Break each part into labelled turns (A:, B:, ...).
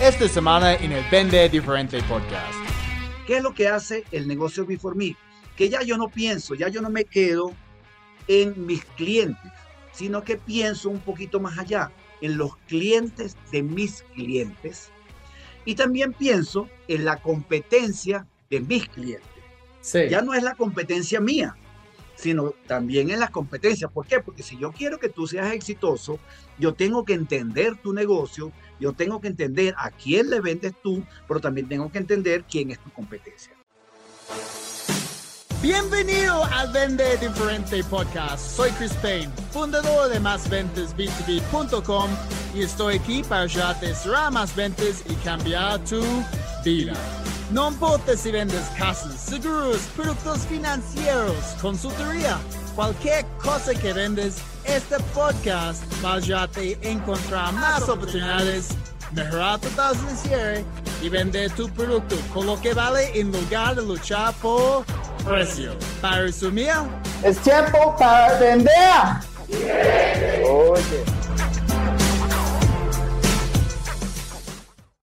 A: esta semana en el Vende Diferente Podcast.
B: ¿Qué es lo que hace el negocio Before Me? Que ya yo no pienso, ya yo no me quedo en mis clientes, sino que pienso un poquito más allá, en los clientes de mis clientes y también pienso en la competencia de mis clientes. Ya no es la competencia mía, sino también en las competencias. ¿Por qué? Porque si yo quiero que tú seas exitoso, yo tengo que entender tu negocio, yo tengo que entender a quién le vendes tú, pero también tengo que entender quién es tu competencia.
A: Bienvenido al Vende Diferente Podcast. Soy Chris Payne, fundador de MásVentesB2B.com y estoy aquí para ayudarte a cerrar más ventas y cambiar tu vida. No importa si vendes casas, seguros, productos financieros, consultoría, cualquier cosa que vendes, este podcast va a ayudarte a encontrar más oportunidades, mejorar tu tasa cierre y vender tu producto con lo que vale en lugar de luchar por precio. Para resumir,
C: es tiempo para vender. Oye.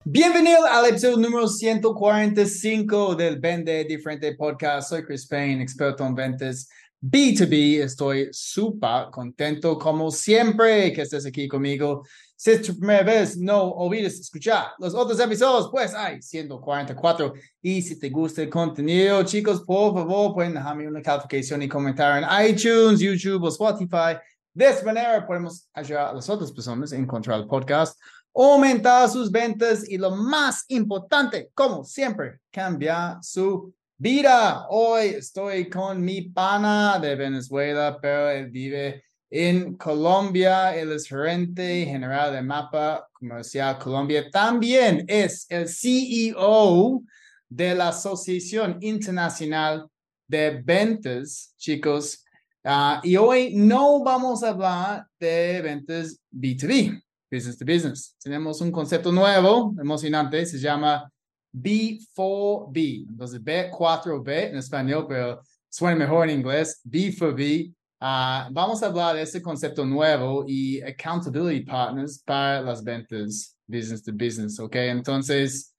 A: Bienvenido al episodio número 145 del Vende Diferente Podcast. Soy Chris Payne, experto en ventas B2B. Estoy súper contento, como siempre, que estés aquí conmigo. Si es tu primera vez, no olvides escuchar los otros episodios, pues hay 144. Y si te gusta el contenido, chicos, por favor, pueden dejarme una calificación y comentar en iTunes, YouTube o Spotify. De esta manera podemos ayudar a las otras personas a encontrar el podcast aumentar sus ventas y lo más importante, como siempre, cambiar su vida. Hoy estoy con mi pana de Venezuela, pero él vive en Colombia. Él es gerente general de Mapa Comercial Colombia. También es el CEO de la Asociación Internacional de Ventas, chicos. Ah, y hoy no vamos a hablar de ventas B2B business to business. Tenemos un concepto nuevo, emocionante, se llama B4B. Entonces, B4B en español, pero suena mejor en inglés, B4B. Ah, vamos a hablar de ese concepto nuevo y accountability partners para las ventas business to business, ¿ok? Entonces,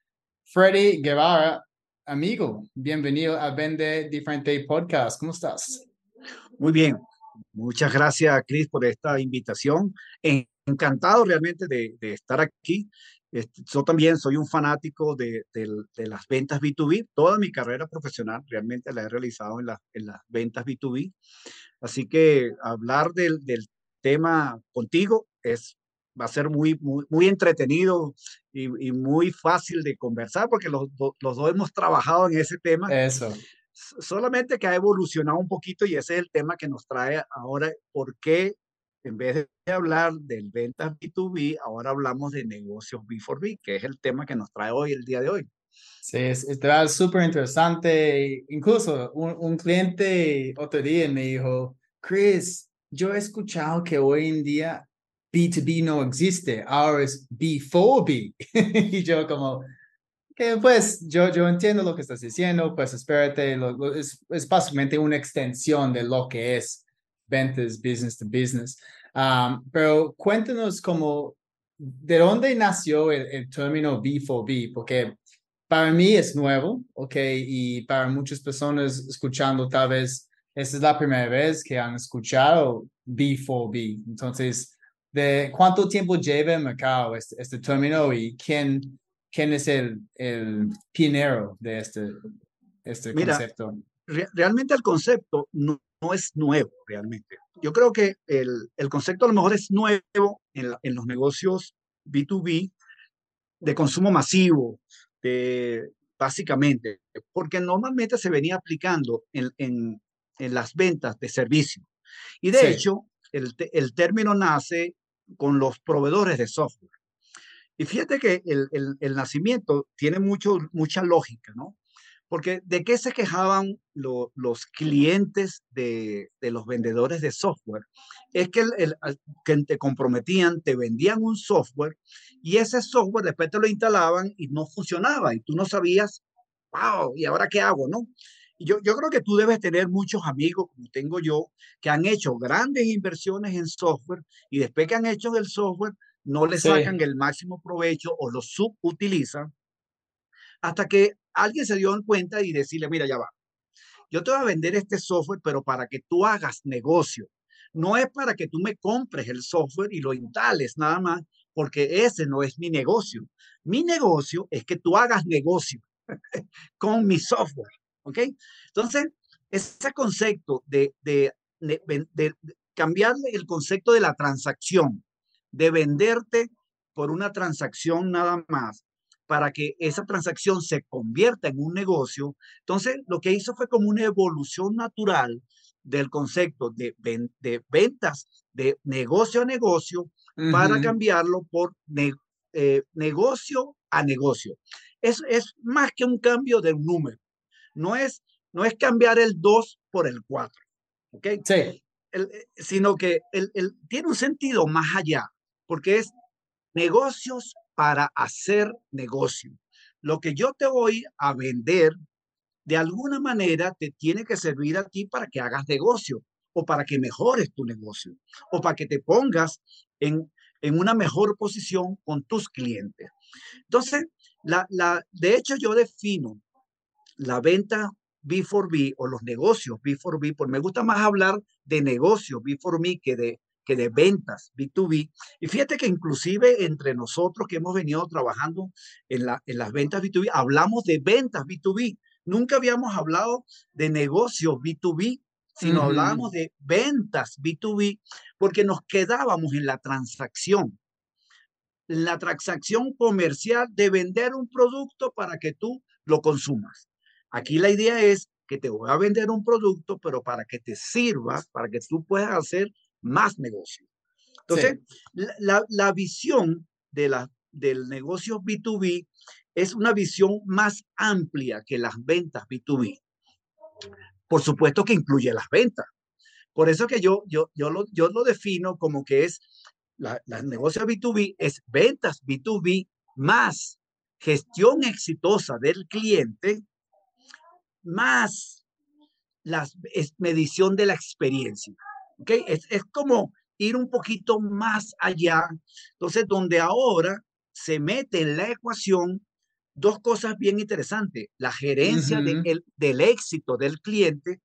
A: Freddy Guevara, amigo, bienvenido a Vende Diferente Podcast. ¿Cómo estás?
B: Muy bien. Muchas gracias, Chris, por esta invitación encantado realmente de, estar aquí. Este, yo también soy un fanático de, las ventas B2B. Toda mi carrera profesional realmente la he realizado en, las ventas B2B. Así que hablar del, tema contigo es, va a ser muy, muy, entretenido y, muy fácil de conversar porque los, los dos hemos trabajado en ese tema.
A: Eso
B: solamente que ha evolucionado un poquito y ese es el tema que nos trae ahora, por qué en vez de hablar del ventas B2B, ahora hablamos de negocios B4B, que es el tema que nos trae hoy, el día de hoy.
A: Sí, es, es súper interesante. Incluso un, un, cliente otro día me dijo, Chris, yo he escuchado que hoy en día B2B no existe, ahora es B4B. y yo como, que pues yo, yo entiendo lo que estás diciendo, pues espérate, es, es básicamente una extensión de lo que es ventas business to business. Um, pero cuéntanos como, ¿de dónde nació el, término B4B? Porque para mí es nuevo, ¿ok? Y para muchas personas escuchando tal vez esta es la primera vez que han escuchado B4B. Entonces, ¿de cuánto tiempo lleva en mercado este, este término y quién, quién es el, el pionero de este, este concepto?
B: realmente el concepto no, no es nuevo realmente. Yo creo que el, el concepto a lo mejor es nuevo en, en, los negocios B2B de consumo masivo, de, básicamente, porque normalmente se venía aplicando en, en, en las ventas de servicio. Y de hecho, el, el, término nace con los proveedores de software. Y fíjate que el, el, el nacimiento tiene mucho, mucha lógica, ¿no? Porque ¿de qué se quejaban los clientes de, los vendedores de software? Es que, el, que te comprometían, te vendían un software y ese software después te lo instalaban y no funcionaba y tú no sabías, wow, ¿y ahora qué hago? ¿No? yo, yo creo que tú debes tener muchos amigos, como tengo yo, que han hecho grandes inversiones en software y después que han hecho el software, no le sacan el máximo provecho o lo subutilizan hasta que alguien se dio en cuenta y decirle, mira, ya va, yo te voy a vender este software, pero para que tú hagas negocio. No es para que tú me compres el software y lo instales nada más, porque ese no es mi negocio. Mi negocio es que tú hagas negocio con mi software. ¿Ok? Entonces, ese concepto de, cambiarle el concepto de la transacción, de venderte por una transacción nada más, para que esa transacción se convierta en un negocio. Entonces, lo que hizo fue como una evolución natural del concepto de, de ventas de negocio a negocio para cambiarlo por eh, negocio a negocio. Es, es más que un cambio de un número. No es, no es cambiar el 2 por el 4. ¿Ok?
A: Sí.
B: El, eh, sino que el, el, tiene un sentido más allá, porque es negocios para hacer negocio. Lo que yo te voy a vender, de alguna manera te tiene que servir a ti para que hagas negocio o para que mejores tu negocio o para que te pongas en, en una mejor posición con tus clientes. Entonces, la, la, de hecho yo defino la venta B4B o los negocios B4B, porque me gusta más hablar de negocios B4B que de que de ventas B2B. Y fíjate que inclusive entre nosotros que hemos venido trabajando en, la, en las ventas B2B, hablamos de ventas B2B. Nunca habíamos hablado de negocios B2B, sino hablábamos de ventas B2B porque nos quedábamos en la transacción. La transacción comercial de vender un producto para que tú lo consumas. Aquí la idea es que te voy a vender un producto, pero para que te sirva, para que tú puedas hacer más negocio. Entonces, la, la, visión de la, del negocio B2B es una visión más amplia que las ventas B2B. Por supuesto que incluye las ventas. Por eso que yo, yo, yo, lo, yo lo defino como que es la, la negocio B2B, es ventas B2B más gestión exitosa del cliente, más la medición de la experiencia. ¿Ok? Es, es como ir un poquito más allá. Entonces, donde ahora se mete en la ecuación dos cosas bien interesantes. La gerencia del éxito del cliente.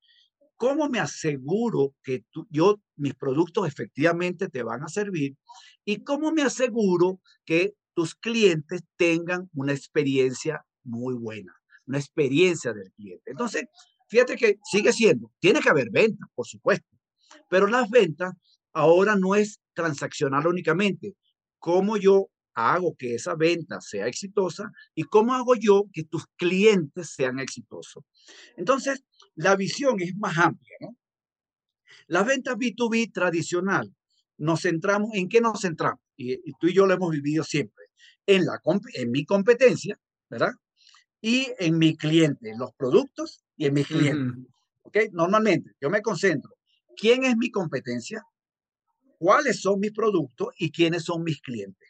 B: ¿Cómo me aseguro que yo, mis productos efectivamente te van a servir? ¿Y cómo me aseguro que tus clientes tengan una experiencia muy buena? Una experiencia del cliente. Entonces, fíjate que sigue siendo, tiene que haber ventas, por supuesto, pero las ventas ahora no es transaccional únicamente. ¿Cómo yo hago que esa venta sea exitosa y cómo hago yo que tus clientes sean exitosos? Entonces, la visión es más amplia, ¿no? Las ventas B2B tradicional, nos centramos, ¿en qué nos centramos? Y, tú y yo lo hemos vivido siempre, en, la, en mi competencia, ¿verdad? Y en mi cliente, en los productos y en mis clientes. ¿Ok? Normalmente yo me concentro quién es mi competencia, cuáles son mis productos y quiénes son mis clientes.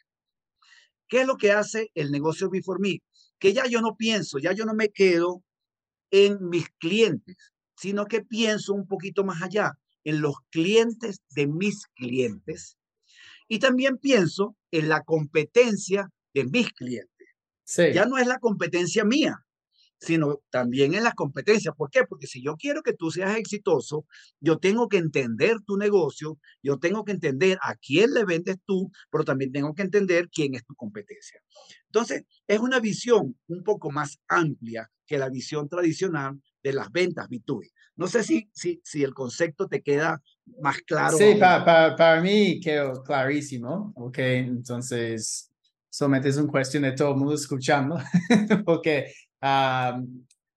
B: ¿Qué es lo que hace el negocio Before Me? Que ya yo no pienso, ya yo no me quedo en mis clientes, sino que pienso un poquito más allá, en los clientes de mis clientes. Y también pienso en la competencia de mis clientes. Ya no es la competencia mía, sino también en las competencias. ¿Por qué? Porque si yo quiero que tú seas exitoso, yo tengo que entender tu negocio, yo tengo que entender a quién le vendes tú, pero también tengo que entender quién es tu competencia. Entonces, es una visión un poco más amplia que la visión tradicional de las ventas B2B. No sé si, si, si el concepto te queda más claro.
A: Sí, para, para, mí quedó clarísimo. Ok, entonces solamente es una cuestión de todo el mundo escuchando, porque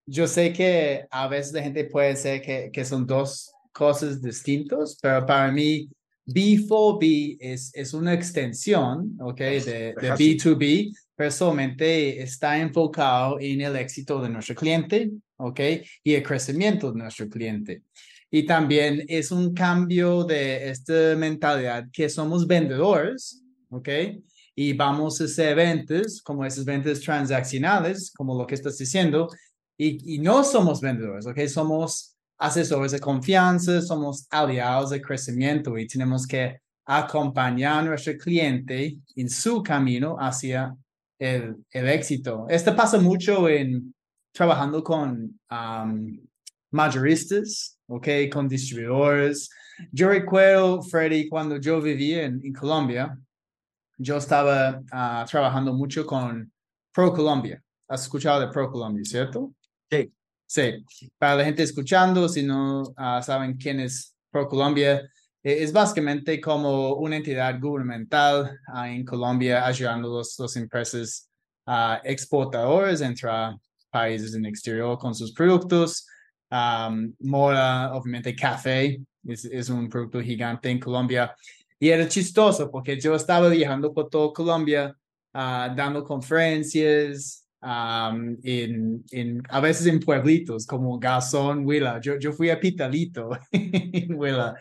A: yo sé que a veces la gente puede ser que, que son dos cosas distintas, pero para mí B4B es, es una extensión, ¿ok? De, de B2B, pero solamente está enfocado en el éxito de nuestro cliente, ¿ok? Y el crecimiento de nuestro cliente. Y también es un cambio de esta mentalidad que somos vendedores, ¿ok? Y vamos a hacer ventas, como esas ventas transaccionales, como lo que estás diciendo, y, y no somos vendedores, ¿ok? Somos asesores de confianza, somos aliados de crecimiento y tenemos que acompañar a nuestro cliente en su camino hacia el, el éxito. Esto pasa mucho en trabajando con um, mayoristas, ¿ok? Con distribuidores. Yo recuerdo, Freddy, cuando yo vivía en, en Colombia, yo estaba uh, trabajando mucho con Pro Colombia. ¿Has escuchado de Pro Colombia, cierto?
B: Sí.
A: Sí. Para la gente escuchando, si no uh, saben quién es Pro Colombia, eh, es básicamente como una entidad gubernamental uh, en Colombia ayudando a los, los empresas exportadores a países en el exterior con sus productos. Um, Mora, obviamente café, es, es, un producto gigante en Colombia. Y era chistoso porque yo estaba viajando por toda Colombia, uh, dando conferencias, um, en, en, a veces en pueblitos como Gazón, Huila. Yo, yo fui a Pitalito en Huila.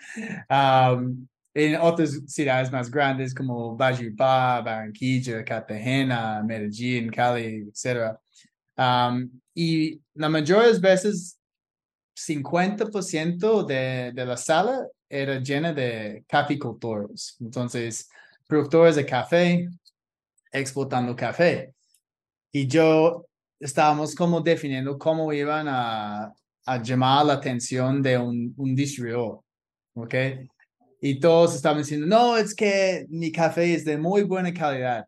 A: Um, en otras ciudades más grandes como Valledupar, Barranquilla, Cartagena, Medellín, Cali, etc. Um, y la mayoría de las veces, 50% de, de la sala era llena de caficultores. Entonces, productores de café exportando café. Y yo estábamos como definiendo cómo iban a, a llamar la atención de un, un distribuidor. ¿Ok? Y todos estaban diciendo, no, es que mi café es de muy buena calidad.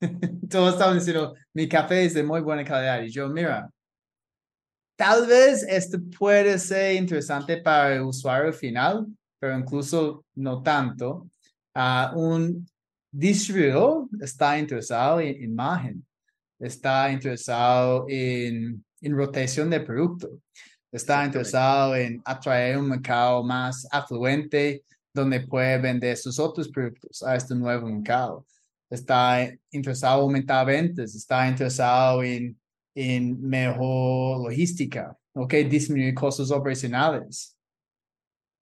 A: todos estaban diciendo, mi café es de muy buena calidad. Y yo, mira, tal vez esto puede ser interesante para el usuario final, pero incluso no tanto. Uh, un distribuidor está interesado en imagen, está interesado en, en rotación de producto, está interesado en atraer un mercado más afluente donde puede vender sus otros productos a este nuevo mercado. Está interesado en aumentar ventas, está interesado en, en mejor logística, ¿ok? Disminuir costos operacionales.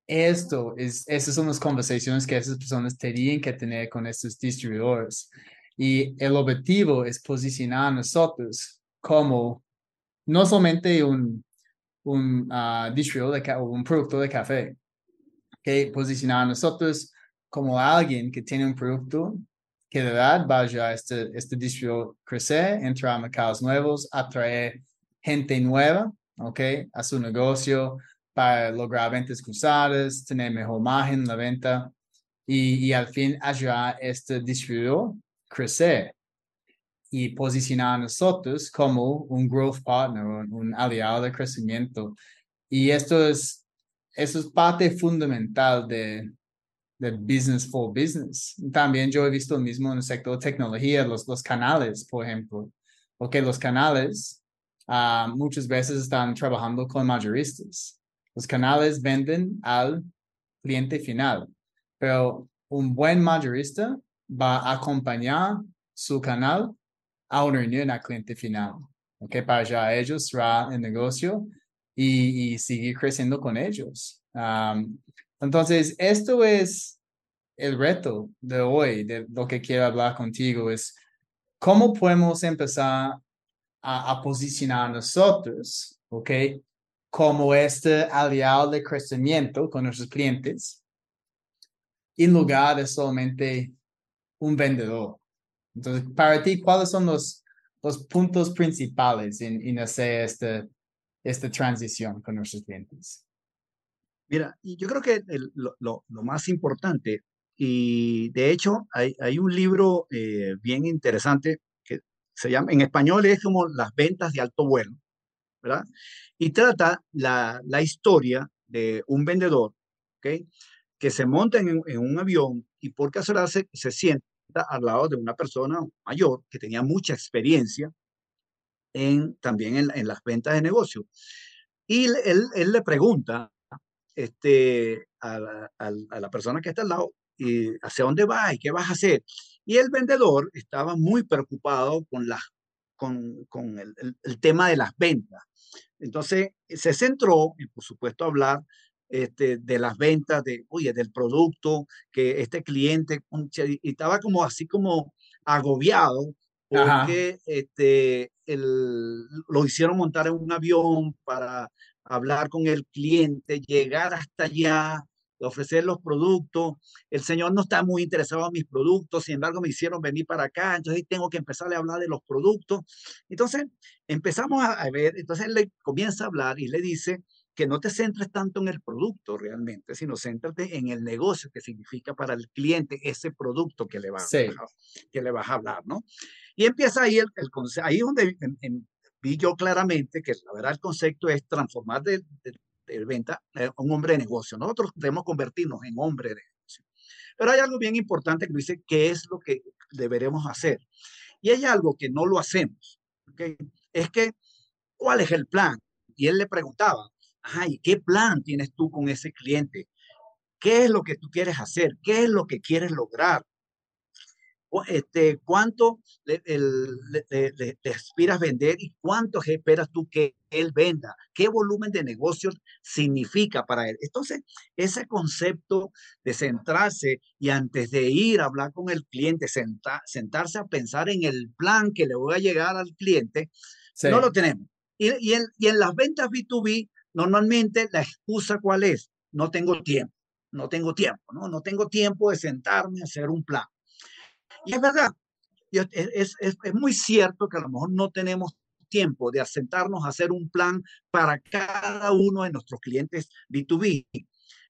A: Esto es, esas son las conversaciones que esas personas tenían que tener con estos distribuidores. Y el objetivo es posicionar a nosotros como no solamente un, un uh, distribuidor de, o un producto de café, que posicionar a nosotros como alguien que tiene un producto que de verdad vaya a este, este distribuidor crecer, entrar a mercados nuevos, atraer gente nueva, ¿ok? A su negocio para lograr ventas cruzadas, tener mejor margen en la venta y, y al fin ayudar a este distribuidor crecer y posicionar a nosotros como un growth partner, un, un aliado de crecimiento. Y esto es, eso es parte fundamental de, de business for business. También yo he visto lo mismo en el sector de tecnología, los, los canales, por ejemplo. Porque los canales uh, muchas veces están trabajando con mayoristas. Los canales venden al cliente final, pero un buen mayorista va a acompañar su canal a una reunión al cliente final, ¿ok? Para ya ellos cerrar el negocio y, y seguir creciendo con ellos. Entonces, esto es el reto de hoy, de lo que quiero hablar contigo, es cómo podemos empezar a, a nosotros. Como este aliado de crecimiento con nuestros clientes, en lugar de solamente un vendedor. Entonces, para ti, ¿cuáles son los, los puntos principales en, en hacer esta, esta transición con nuestros clientes?
B: Mira, yo creo que el, lo, lo, lo, más importante, y de hecho hay, hay un libro eh, bien interesante que se llama, en español es como Las ventas de alto vuelo, ¿verdad? Y trata la, la historia de un vendedor, ¿ok? Que se monta en, en un avión y por casualidad se, se sienta al lado de una persona mayor que tenía mucha experiencia en, también en, en las ventas de negocio. Y él, él le pregunta este, a, la, a, la, persona que está al lado, y ¿hacia dónde vas y qué vas a hacer? Y el vendedor estaba muy preocupado con, la, con, con el, el, el, tema de las ventas. Entonces se centró, y por supuesto, hablar este, de las ventas, de, oye, del producto, que este cliente, y estaba como así como agobiado porque este, el, lo hicieron montar en un avión para hablar con el cliente, llegar hasta allá, de ofrecer los productos. El señor no está muy interesado en mis productos, sin embargo me hicieron venir para acá, entonces tengo que empezarle a hablar de los productos. Entonces empezamos a, ver, entonces él le comienza a hablar y le dice que no te centres tanto en el producto realmente, sino céntrate en el negocio que significa para el cliente ese producto que le vas, a, que le vas a hablar, ¿no? Y empieza ahí el, el ahí donde vi yo claramente que la verdad el concepto es transformar de, de, venta a un hombre de negocio. Nosotros debemos convertirnos en hombre de negocio. Pero hay algo bien importante que dice qué es lo que deberemos hacer. Y hay algo que no lo hacemos. ¿okay? Es que, ¿cuál es el plan? Y él le preguntaba, ay, ¿qué plan tienes tú con ese cliente? ¿Qué es lo que tú quieres hacer? ¿Qué es lo que quieres lograr? Este, ¿Cuánto le, le, aspiras vender y cuánto esperas tú que él venda? ¿Qué volumen de negocio significa para él? Entonces, ese concepto de centrarse y antes de ir a hablar con el cliente, sentarse a pensar en el plan que le voy a llegar al cliente, no lo tenemos. Y, y, en, y en las ventas B2B Normalmente la excusa cuál es? No tengo tiempo, no tengo tiempo, ¿no? No tengo tiempo de sentarme a hacer un plan. Y es verdad, es, es, es muy cierto que a lo mejor no tenemos tiempo de sentarnos a hacer un plan para cada uno de nuestros clientes B2B,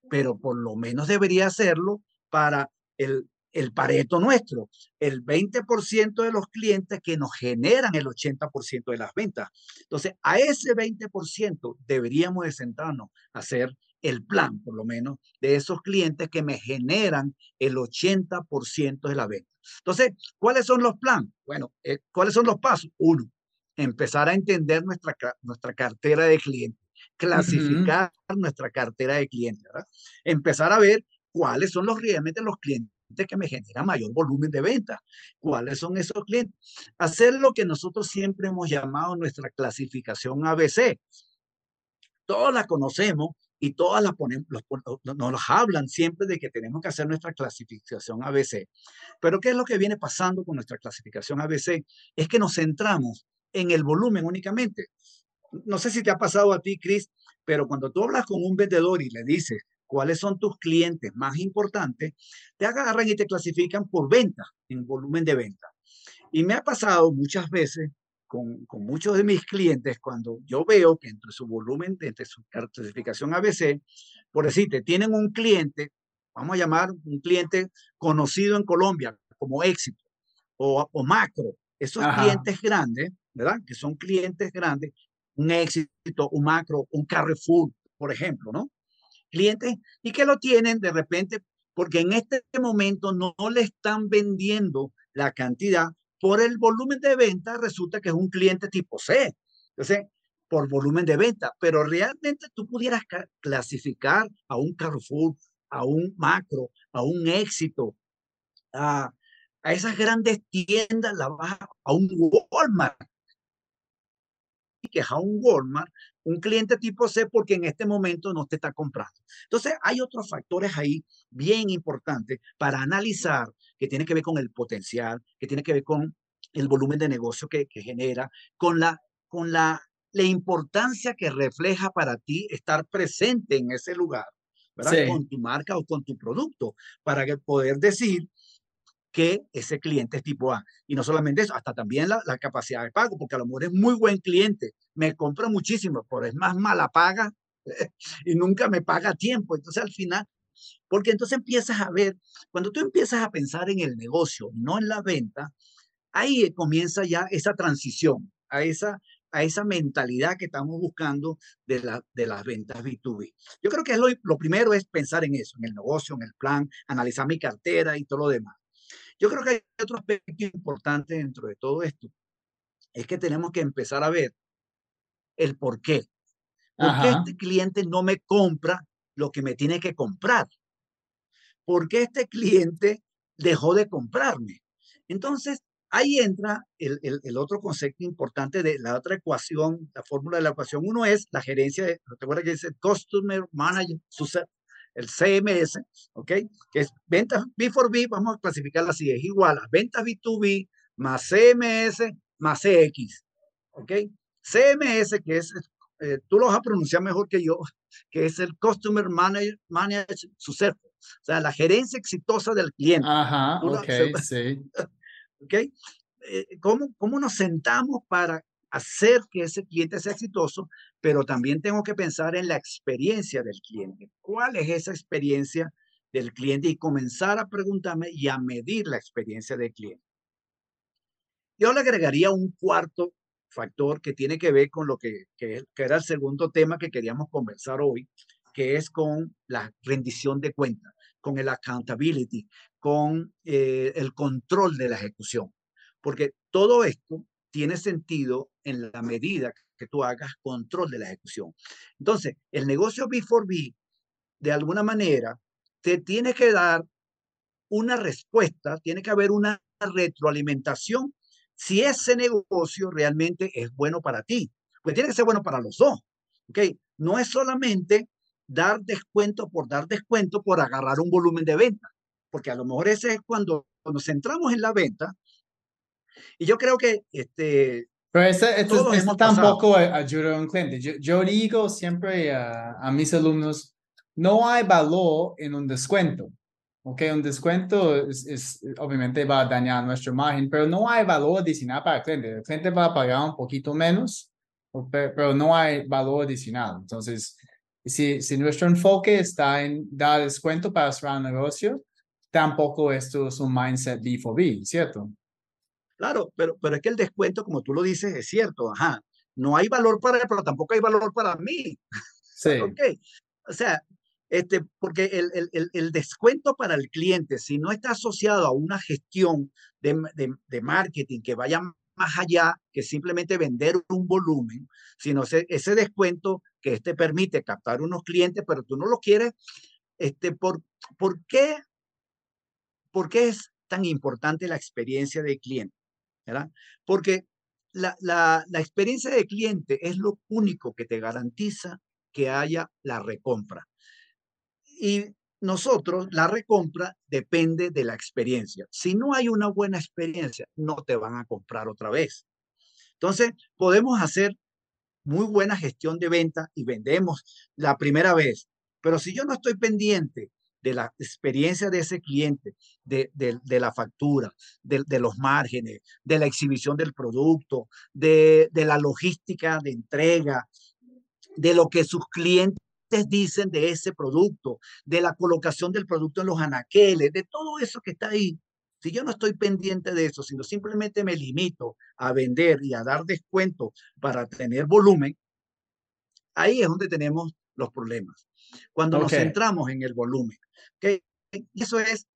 B: pero por lo menos debería hacerlo para el el pareto nuestro, el 20% de los clientes que nos generan el 80% de las ventas. Entonces, a ese 20% deberíamos de centrarnos a hacer el plan, por lo menos, de esos clientes que me generan el 80% de la venta. Entonces, ¿cuáles son los planes? Bueno, eh, ¿cuáles son los pasos? Uno, empezar a entender nuestra, nuestra cartera de clientes, clasificar nuestra cartera de clientes, ¿verdad? Empezar a ver cuáles son los realmente los clientes que me genera mayor volumen de venta. ¿Cuáles son esos clientes? Hacer lo que nosotros siempre hemos llamado nuestra clasificación ABC. Todos la conocemos y todas la ponemos, nos hablan siempre de que tenemos que hacer nuestra clasificación ABC. Pero ¿qué es lo que viene pasando con nuestra clasificación ABC? Es que nos centramos en el volumen únicamente. No sé si te ha pasado a ti, Chris, pero cuando tú hablas con un vendedor y le dices, cuáles son tus clientes más importantes, te agarran y te clasifican por venta, en volumen de venta. Y me ha pasado muchas veces con, con, muchos de mis clientes cuando yo veo que entre su volumen, entre su clasificación ABC, por decirte, tienen un cliente, vamos a llamar un cliente conocido en Colombia como éxito o, o macro, esos clientes grandes, ¿verdad? Que son clientes grandes, un éxito, un macro, un Carrefour, por ejemplo, ¿no? clientes y que lo tienen de repente porque en este momento no, le están vendiendo la cantidad por el volumen de venta, resulta que es un cliente tipo C. Entonces, por volumen de venta, pero realmente tú pudieras clasificar a un Carrefour, a un Macro, a un Éxito, a, a esas grandes tiendas, la a un Walmart, que es a un Walmart, un cliente tipo C porque en este momento no te está comprando. Entonces, hay otros factores ahí bien importantes para analizar que tiene que ver con el potencial, que tiene que ver con el volumen de negocio que, genera, con la, con la, la importancia que refleja para ti estar presente en ese lugar, ¿verdad? Con tu marca o con tu producto, para poder decir, que ese cliente es tipo A. Y no solamente eso, hasta también la, la, capacidad de pago, porque a lo mejor es muy buen cliente, me compra muchísimo, pero es más mala paga y nunca me paga a tiempo. Entonces al final, porque entonces empiezas a ver, cuando tú empiezas a pensar en el negocio, no en la venta, ahí comienza ya esa transición a esa, a esa mentalidad que estamos buscando de, la, de las ventas B2B. Yo creo que lo, lo primero es pensar en eso, en el negocio, en el plan, analizar mi cartera y todo lo demás. Yo creo que hay otro aspecto importante dentro de todo esto. Es que tenemos que empezar a ver el por qué. ¿Por qué este cliente no me compra lo que me tiene que comprar? ¿Por qué este cliente dejó de comprarme? Entonces, ahí entra el, otro concepto importante de la otra ecuación, la fórmula de la ecuación. Uno es la gerencia, de, ¿te acuerdas que dice Customer Manager, el CMS, ¿ok? Que es ventas B4B, vamos a clasificarla así, es igual a ventas B2B más CMS más CX, ¿ok? CMS, que es eh, tú lo vas a pronunciar mejor que yo, que es el Customer Manager, Manager Success, o sea, la gerencia exitosa del cliente.
A: Ajá, ok, sí.
B: ¿Ok? Eh, ¿cómo, ¿Cómo nos sentamos para hacer que ese cliente sea exitoso? Pero también tengo que pensar en la experiencia del cliente. ¿Cuál es esa experiencia del cliente? Y comenzar a preguntarme y a medir la experiencia del cliente. Yo le agregaría un cuarto factor que tiene que ver con lo que, que, era el segundo tema que queríamos conversar hoy, que es con la rendición de cuentas, con el accountability, con eh, el control de la ejecución. Porque todo esto tiene sentido en la medida que tú hagas control de la ejecución. Entonces, el negocio B4B, de alguna manera, te tiene que dar una respuesta, tiene que haber una retroalimentación si ese negocio realmente es bueno para ti. Pues tiene que ser bueno para los dos. ¿ok? No es solamente dar descuento por dar descuento por agarrar un volumen de venta, porque a lo mejor ese es cuando, nos centramos en la venta. Y yo creo que este,
A: pero ese, tampoco ayuda a un cliente. Yo, digo siempre a, a, mis alumnos, no hay valor en un descuento. Ok, un descuento es, obviamente va a dañar nuestra imagen, pero no hay valor adicional para el cliente. El cliente va a pagar un poquito menos, pero no hay valor adicional. Entonces, si, si nuestro enfoque está en dar descuento para cerrar un negocio, tampoco esto es un mindset B4B, ¿cierto?
B: Claro, pero, pero es que el descuento, como tú lo dices, es cierto, ajá. No hay valor para él, pero tampoco hay valor para mí.
A: Sí.
B: ok. O sea, este, porque el, el, el, descuento para el cliente, si no está asociado a una gestión de, de, marketing que vaya más allá que simplemente vender un volumen, sino ese, ese descuento que te permite captar unos clientes, pero tú no lo quieres, este, ¿por, ¿por, qué, ¿por qué es tan importante la experiencia del cliente? ¿verdad? Porque la, la, la experiencia de cliente es lo único que te garantiza que haya la recompra. Y nosotros, la recompra depende de la experiencia. Si no hay una buena experiencia, no te van a comprar otra vez. Entonces, podemos hacer muy buena gestión de venta y vendemos la primera vez. Pero si yo no estoy pendiente de la experiencia de ese cliente, de, de, la factura, de, los márgenes, de la exhibición del producto, de la logística de entrega, de lo que sus clientes dicen de ese producto, de la colocación del producto en los anaqueles, de todo eso que está ahí. Si yo no estoy pendiente de eso, sino simplemente me limito a vender y a dar descuento para tener volumen, ahí es donde tenemos los problemas. Cuando nos centramos en el volumen. ¿okay? Eso es,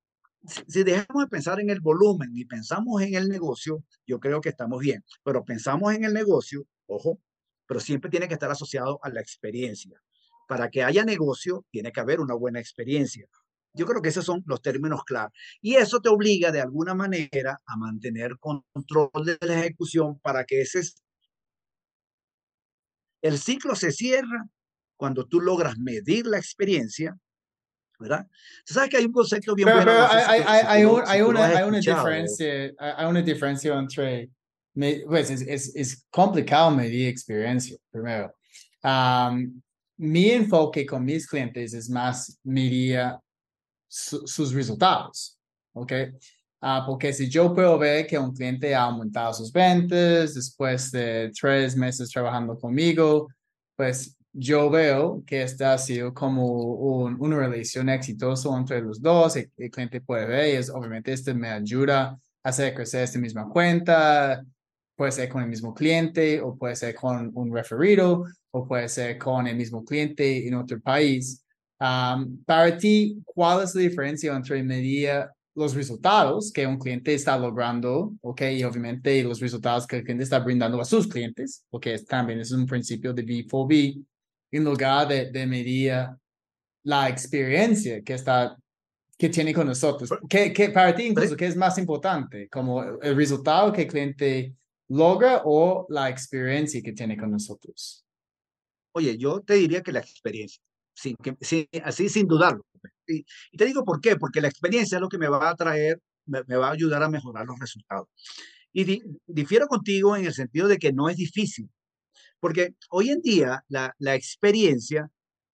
B: si dejamos de pensar en el volumen y pensamos en el negocio, yo creo que estamos bien. Pero pensamos en el negocio, ojo, pero siempre tiene que estar asociado a la experiencia para que haya negocio, tiene que haber una buena experiencia. Yo creo que esos son los términos claros. Y eso te obliga de alguna manera a mantener control de la ejecución para que ese... El ciclo se cierra cuando tú logras medir la experiencia, ¿verdad? sabes que hay un concepto bien
A: bueno. Pero hay, hay, hay, una, hay una diferencia, hay una diferencia entre, pues es, es, es complicado medir experiencia, primero. Um, mi enfoque con mis clientes es más medir sus resultados, ¿ok? Uh, porque si yo puedo ver que un cliente ha aumentado sus ventas después de tres meses trabajando conmigo, pues yo veo que esta ha sido como una relación exitosa entre los dos. El, cliente puede ver y es, obviamente este me ayuda a hacer crecer esta misma cuenta, puede ser con el mismo cliente o puede ser con un referido o puede ser con el mismo cliente en otro país. para ti, ¿cuál es la diferencia entre medir los resultados que un cliente está logrando, ok, y obviamente los resultados que el cliente está brindando a sus clientes, porque también es un principio de B4B, en lugar de, de medir la experiencia que está que tiene con nosotros. ¿Qué, qué, para ti incluso, ¿qué es más importante? ¿Como el resultado que el cliente logra o la experiencia que tiene con nosotros?
B: Oye, yo te diría que la experiencia, sin que, así sin dudarlo. Y, te digo por qué, porque la experiencia es lo que me va a traer, me, va a ayudar a mejorar los resultados. Y difiero contigo en el sentido de que no es difícil, Porque hoy en día la, la experiencia,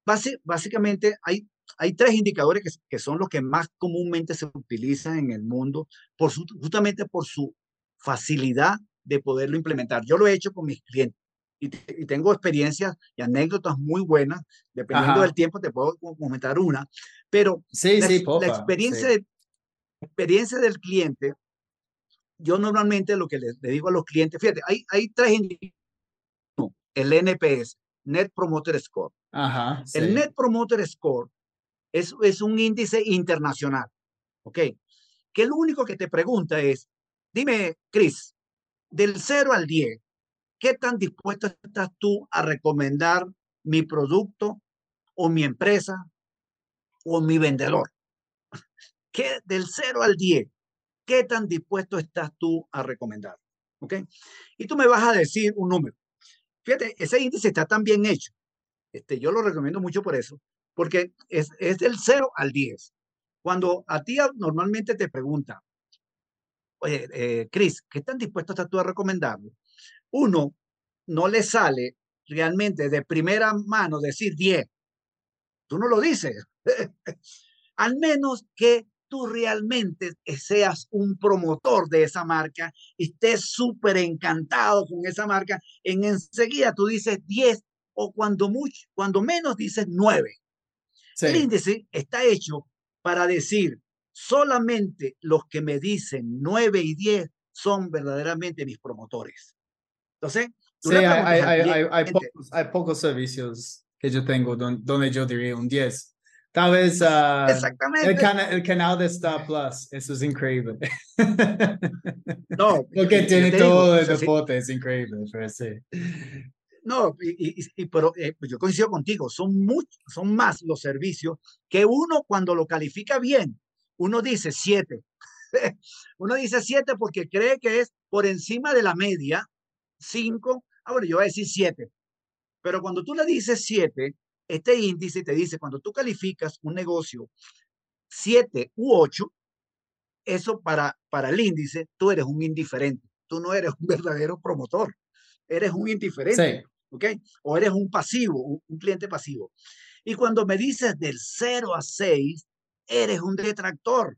B: base, básicamente hay, hay tres indicadores que, que, son los que más comúnmente se utilizan en el mundo, por su, justamente por su facilidad de poderlo implementar. Yo lo he hecho con mis clientes y, y tengo experiencias y anécdotas muy buenas. Dependiendo Ajá. del tiempo, te puedo comentar una. Pero
A: sí,
B: la,
A: sí,
B: la experiencia, sí. De, experiencia del cliente, yo normalmente lo que le, le, digo a los clientes, fíjate, hay, hay tres indicadores. El NPS, Net Promoter Score.
A: Ajá.
B: El Net Promoter Score es, es un índice internacional. ¿Ok? Que lo único que te pregunta es, dime, Chris, del 0 al 10, ¿qué tan dispuesto estás tú a recomendar mi producto o mi empresa o mi vendedor? ¿Qué, del 0 al 10, ¿qué tan dispuesto estás tú a recomendar? ¿Ok? Y tú me vas a decir un número. Fíjate, ese índice está tan bien hecho. Este, yo lo recomiendo mucho por eso, porque es, es del 0 al 10. Cuando a ti normalmente te pregunta, oye, eh, Chris, ¿qué tan dispuesto estás tú a recomendarlo? Uno no le sale realmente de primera mano decir 10. Tú no lo dices. Al menos que tú realmente seas un promotor de esa marca y estés súper encantado con esa marca, en enseguida tú dices 10 o cuando, mucho, cuando menos dices 9. Sí. El índice está hecho para decir, solamente los que me dicen 9 y 10 son verdaderamente mis promotores. Entonces,
A: sí, hay, hay, hay, hay, pocos, hay pocos servicios que yo tengo donde, yo diría un 10. Tal vez uh,
B: Exactamente.
A: El, cana el, canal de Star Plus, eso es increíble.
B: No,
A: porque tiene todo digo, el deporte, sí. es increíble, pero sí.
B: No, y, y, y pero eh, yo coincido contigo, son, muchos, son más los servicios que uno cuando lo califica bien, uno dice siete. uno dice siete porque cree que es por encima de la media, cinco, ahora yo voy a decir siete. Pero cuando tú le dices siete, este índice te dice, cuando tú calificas un negocio 7 u 8, eso para, para el índice, tú eres un indiferente, tú no eres un verdadero promotor, eres un indiferente, sí. ¿ok? O eres un pasivo, un, un, cliente pasivo. Y cuando me dices del 0 a 6, eres un detractor.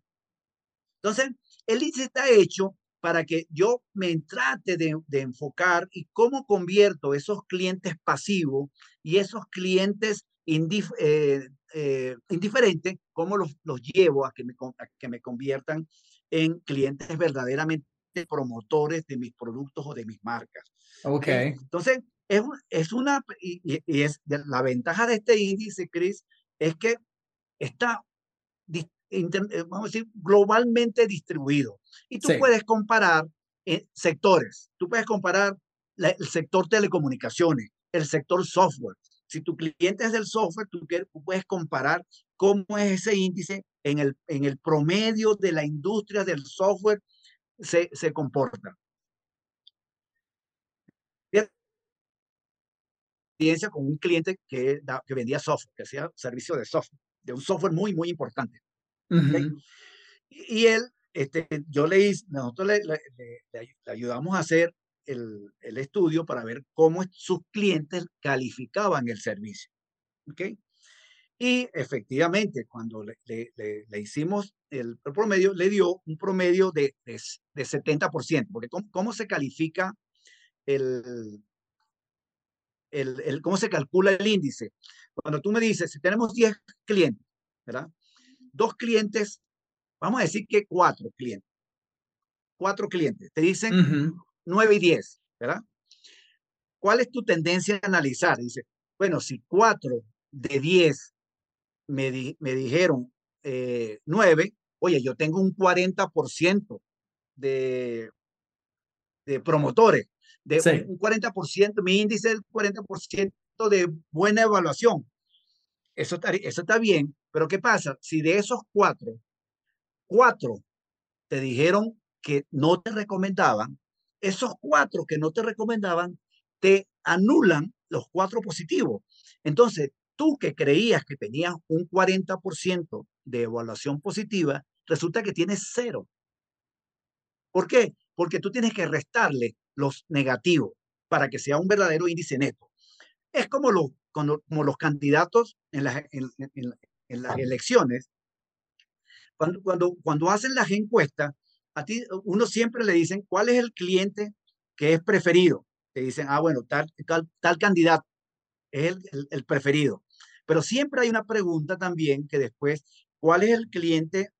B: Entonces, el índice está hecho para que yo me trate de, de, enfocar y cómo convierto esos clientes pasivos y esos clientes indif eh, eh, indiferentes, cómo los, los llevo a que, me, a que me conviertan en clientes verdaderamente promotores de mis productos o de mis marcas.
A: Ok.
B: Entonces, es, es una, y, y es la ventaja de este índice, Chris, es que está vamos a decir, globalmente distribuido. Y tú sí. puedes comparar eh, sectores. Tú puedes comparar la, el sector telecomunicaciones, el sector software. Si tu cliente es del software, tú, tú puedes comparar cómo es ese índice en el, en el promedio de la industria del software se, se comporta. experiencia con un cliente que, que vendía software, que hacía servicio de software, de un software muy, muy importante. Uh -huh. Y él, este, yo le hice, nosotros le, le, le, le ayudamos a hacer el, el, estudio para ver cómo sus clientes calificaban el servicio. ¿Ok? Y efectivamente, cuando le, hicimos el, el, promedio, le dio un promedio de, de, de 70%, porque ¿cómo, ¿cómo, se califica el, el, el, cómo se calcula el índice? Cuando tú me dices, si tenemos 10 clientes, ¿verdad? dos clientes, vamos a decir que cuatro clientes, cuatro clientes, te dicen uh -huh. 9 y 10, ¿verdad? ¿Cuál es tu tendencia a analizar? Dice, bueno, si cuatro de 10 me, di me dijeron eh, 9, oye, yo tengo un 40% de, de promotores, de sí. un, un 40%, mi índice es el 40% de buena evaluación. Eso está, eso está bien, pero ¿qué pasa? Si de esos cuatro, cuatro te dijeron que no te recomendaban, esos cuatro que no te recomendaban te anulan los cuatro positivos. Entonces, tú que creías que tenías un 40% de evaluación positiva, resulta que tienes cero. ¿Por qué? Porque tú tienes que restarle los negativos. para que sea un verdadero índice neto. Es como, lo, como, los candidatos en las, en, las elecciones. Cuando, cuando, cuando hacen las encuestas, a ti uno siempre le dicen cuál es el cliente que es preferido. Te dicen, ah, bueno, tal, tal, tal candidato es el, el, preferido. Pero siempre hay una pregunta también que después, ¿cuál es el cliente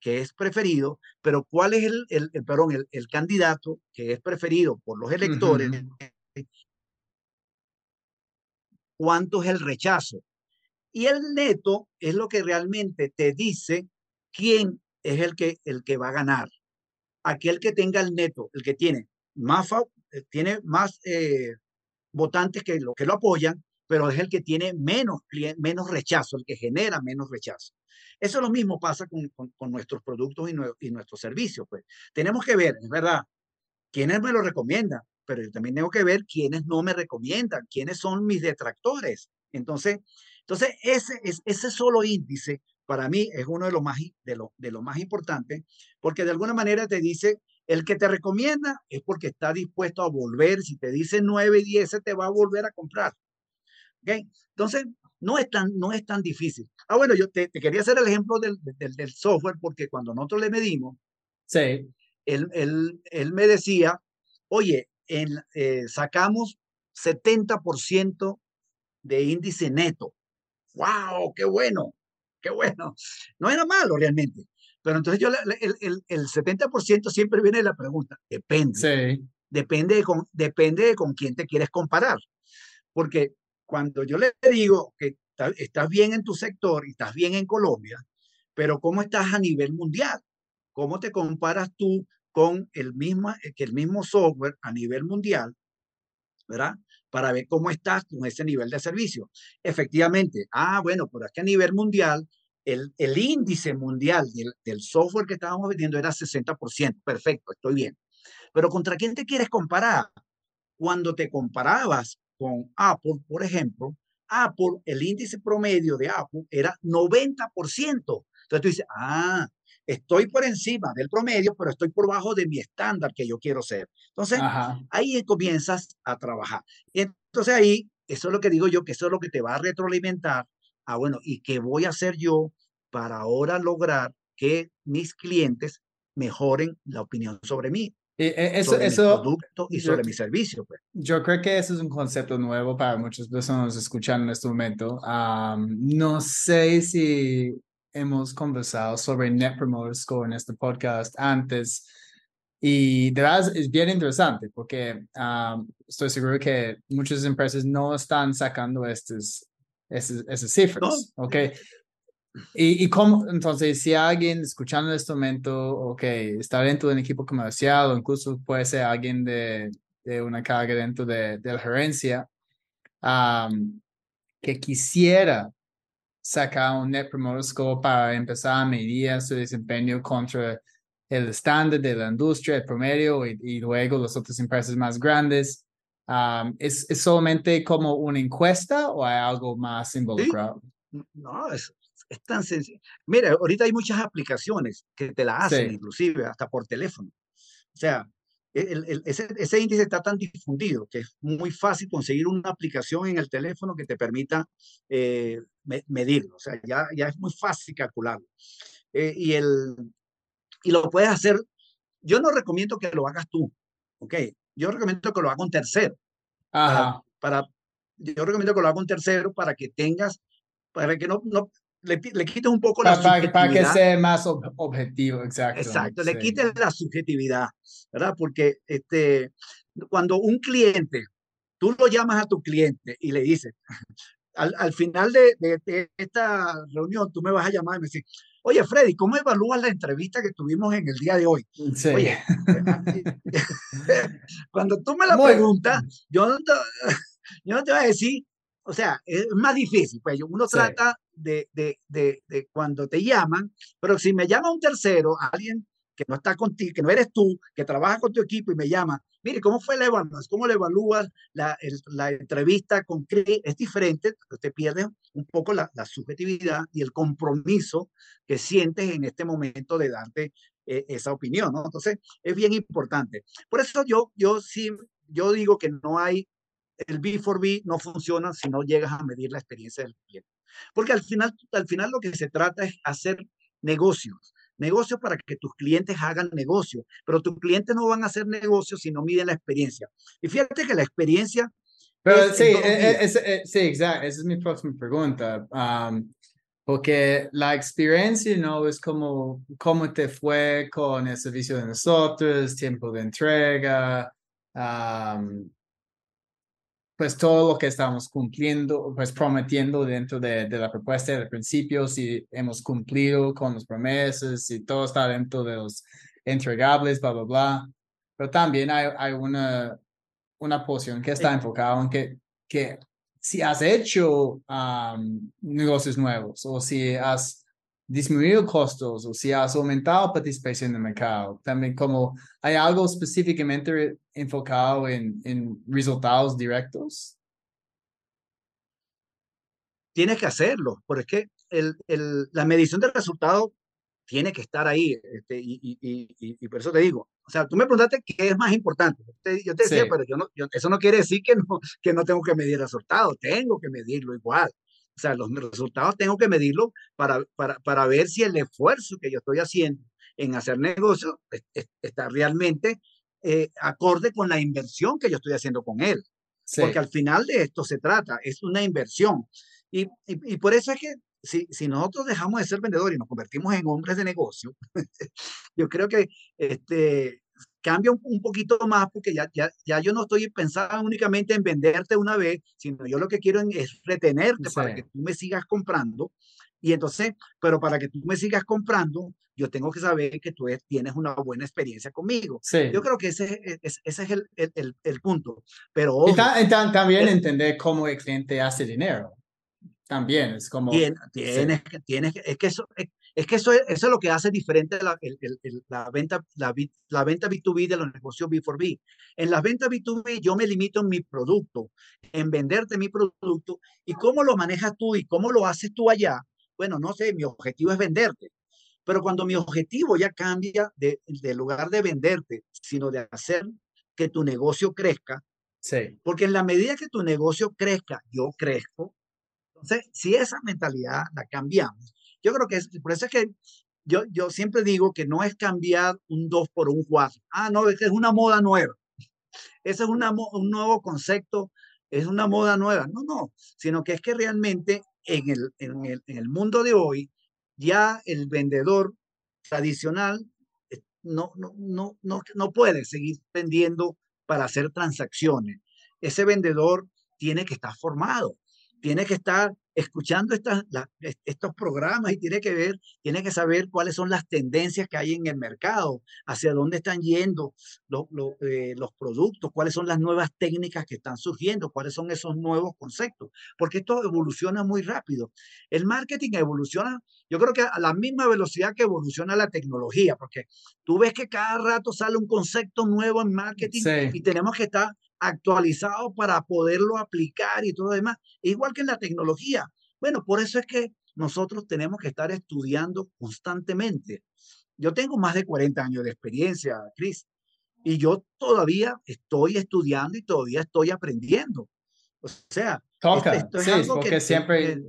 B: que es preferido, pero cuál es el, el, perdón, el, el, candidato que es preferido por los electores, cuánto es el rechazo. Y el neto es lo que realmente te dice quién es el que, el que va a ganar. Aquel que tenga el neto, el que tiene más, eh, tiene más eh, votantes que lo, que lo apoyan, pero es el que tiene menos, menos rechazo, el que genera menos rechazo. Eso lo mismo pasa con, con, nuestros productos y, y, nuestros servicios. Pues. Tenemos que ver, es verdad, quiénes me lo recomiendan, pero yo también tengo que ver quiénes no me recomiendan, quiénes son mis detractores. Entonces, entonces ese, ese solo índice para mí es uno de los más, de lo, de lo más importantes, porque de alguna manera te dice, el que te recomienda es porque está dispuesto a volver, si te dice 9 y 10, te va a volver a comprar. ¿Okay? Entonces, no es tan, no es tan difícil. Ah, bueno, yo te, quería hacer el ejemplo del, del, software porque cuando nosotros le medimos,
A: sí.
B: él, él, él me decía, oye, en, eh, sacamos 70% de índice neto. ¡Wow! ¡Qué bueno! ¡Qué bueno! No era malo realmente. Pero entonces yo, el, el, el 70% siempre viene de la pregunta, depende.
A: Sí.
B: Depende, de con, depende de con quién te quieres comparar. Porque cuando yo le digo que estás bien en tu sector y estás bien en Colombia, pero ¿cómo estás a nivel mundial? ¿Cómo te comparas tú con el mismo, que el mismo software a nivel mundial, ¿verdad? Para ver cómo estás con ese nivel de servicio. Efectivamente, ah, bueno, pero es que a nivel mundial, el, el índice mundial del, del software que estábamos vendiendo era 60%. Perfecto, estoy bien. Pero ¿contra quién te quieres comparar? Cuando te comparabas con Apple, por ejemplo, Apple, el índice promedio de Apple era 90%. Entonces tú dices, ah, estoy por encima del promedio, pero estoy por bajo de mi estándar que yo quiero ser. Entonces, ahí comienzas a trabajar. Y entonces ahí, eso es lo que digo yo, que eso es lo que te va a retroalimentar. Ah, bueno, ¿y qué voy a hacer yo para ahora lograr que mis clientes mejoren la opinión sobre mí?
A: E, eso, eso,
B: producto y sobre mi servicio. Pues.
A: Yo creo que eso es un concepto nuevo para muchas personas escuchando en este momento. no sé si hemos conversado sobre Net Promoter Score en este podcast antes. Y de verdad es bien interesante porque estoy seguro que muchas empresas no están sacando estos, esas, cifras. ¿ok? Y, y cómo, entonces, si alguien escuchando en este momento, ok, está dentro de un equipo comercial o incluso puede ser alguien de, de una carga dentro de, de la gerencia, que quisiera sacar un Net Promoter Score para empezar a medir su desempeño contra el estándar de la industria, el promedio y, y luego las otras empresas más grandes. ¿es, ¿es, solamente como una encuesta o hay algo más involucrado?
B: No, es, es tan sencillo. Mira, ahorita hay muchas aplicaciones que te la hacen, inclusive hasta por teléfono. O sea, el, ese, ese, índice está tan difundido que es muy fácil conseguir una aplicación en el teléfono que te permita eh, medirlo. O sea, ya, ya es muy fácil calcularlo. Eh, y, el, y lo puedes hacer. Yo no recomiendo que lo hagas tú, ¿ok? Yo recomiendo que lo haga un tercero.
A: Ajá.
B: Para, yo recomiendo que lo haga un tercero para que tengas, para que no, no le, le quites un poco la
A: subjetividad. Para que sea más objetivo, exacto.
B: Exacto, le quites la subjetividad, ¿verdad? Porque este, cuando un cliente, tú lo llamas a tu cliente y le dices, al, al final de, de, esta reunión, tú me vas a llamar y me dices, oye, Freddy, ¿cómo evalúas la entrevista que tuvimos en el día de hoy?
A: Sí.
B: Oye, cuando tú me la preguntas, yo no, te, yo no te voy a decir, o sea, es más difícil, pues uno trata de, de, de, de, cuando te llaman, pero si me llama un tercero, alguien que no está contigo, que no eres tú, que trabaja con tu equipo y me llama, mire, ¿cómo fue la evaluación? ¿Cómo le evalúas la, la entrevista con Cris? Es diferente, te pierdes un poco la, la, subjetividad y el compromiso que sientes en este momento de darte eh, esa opinión, ¿no? Entonces, es bien importante. Por eso yo, yo sí yo digo que no hay, el B4B no funciona si no llegas a medir la experiencia del cliente. Porque al final, al final lo que se trata es hacer negocios, negocios para que tus clientes hagan negocio, pero tus clientes no van a hacer negocios si no miden la experiencia. Y fíjate que la experiencia...
A: Pero sí, e, e, e, sí, exacto, esa es mi próxima pregunta. porque la experiencia, ¿no? Es como cómo te fue con el servicio de nosotros, tiempo de entrega, pues todo lo que estamos cumpliendo, pues prometiendo dentro de, de, la propuesta del principio, si hemos cumplido con las promesas, si todo está dentro de los entregables, bla, bla, bla. Pero también hay, hay una, una porción que está enfocada en que, que si has hecho negocios nuevos o si has disminuido costos o si has aumentado participación en el mercado. También como hay algo específicamente enfocado en, en resultados directos.
B: Tienes que hacerlo, porque es que el, el, la medición de resultados tiene que estar ahí. Este, y, y, y, por eso te digo, o sea, tú me preguntaste qué es más importante. Yo te decía, pero yo no, eso no quiere decir que no, que no tengo que medir resultados, tengo que medirlo igual. O sea, los resultados tengo que medirlo para, para, para ver si el esfuerzo que yo estoy haciendo en hacer negocios está realmente eh, acorde con la inversión que yo estoy haciendo con él. Porque al final de esto se trata, es una inversión. Y, y, y, por eso es que si, si nosotros dejamos de ser vendedores y nos convertimos en hombres de negocio, yo creo que este, cambia un, poquito más porque ya, ya, ya yo no estoy pensando únicamente en venderte una vez, sino yo lo que quiero es retenerte para que tú me sigas comprando. Y entonces, pero para que tú me sigas comprando, yo tengo que saber que tú tienes una buena experiencia conmigo. Yo creo que ese, ese, ese es el, el, el, punto. Pero
A: y también entender cómo el cliente hace dinero. También es como...
B: Tienes, tienes, tienes, es que eso, es que eso es, eso es lo que hace diferente la, el, el, la, venta, la, la, venta B2B de los negocios B4B. En las ventas B2B yo me limito en mi producto, en venderte mi producto y cómo lo manejas tú y cómo lo haces tú allá. Bueno, no sé, mi objetivo es venderte. Pero cuando mi objetivo ya cambia de, de lugar de venderte, sino de hacer que tu negocio crezca,
A: sí.
B: porque en la medida que tu negocio crezca, yo crezco. Entonces, si esa mentalidad la cambiamos, yo creo que es, por eso es que yo, yo siempre digo que no es cambiar un 2 por un 4. Ah, no, es es una moda nueva. Ese es una, un nuevo concepto, es una moda nueva. No, no, sino que es que realmente en el, en el, en el mundo de hoy, ya el vendedor tradicional eh, no, no, no, no, no puede seguir vendiendo para hacer transacciones. Ese vendedor tiene que estar formado, tiene que estar escuchando estas, estos programas y tiene que ver, tiene que saber cuáles son las tendencias que hay en el mercado, hacia dónde están yendo los, eh, los productos, cuáles son las nuevas técnicas que están surgiendo, cuáles son esos nuevos conceptos, porque esto evoluciona muy rápido. El marketing evoluciona, yo creo que a la misma velocidad que evoluciona la tecnología, porque tú ves que cada rato sale un concepto nuevo en marketing y tenemos que estar actualizado para poderlo aplicar y todo lo demás, igual que en la tecnología. Bueno, por eso es que nosotros tenemos que estar estudiando constantemente. Yo tengo más de 40 años de experiencia, Cris, y yo todavía estoy estudiando y todavía estoy aprendiendo. O sea,
A: Toca, sí, porque siempre,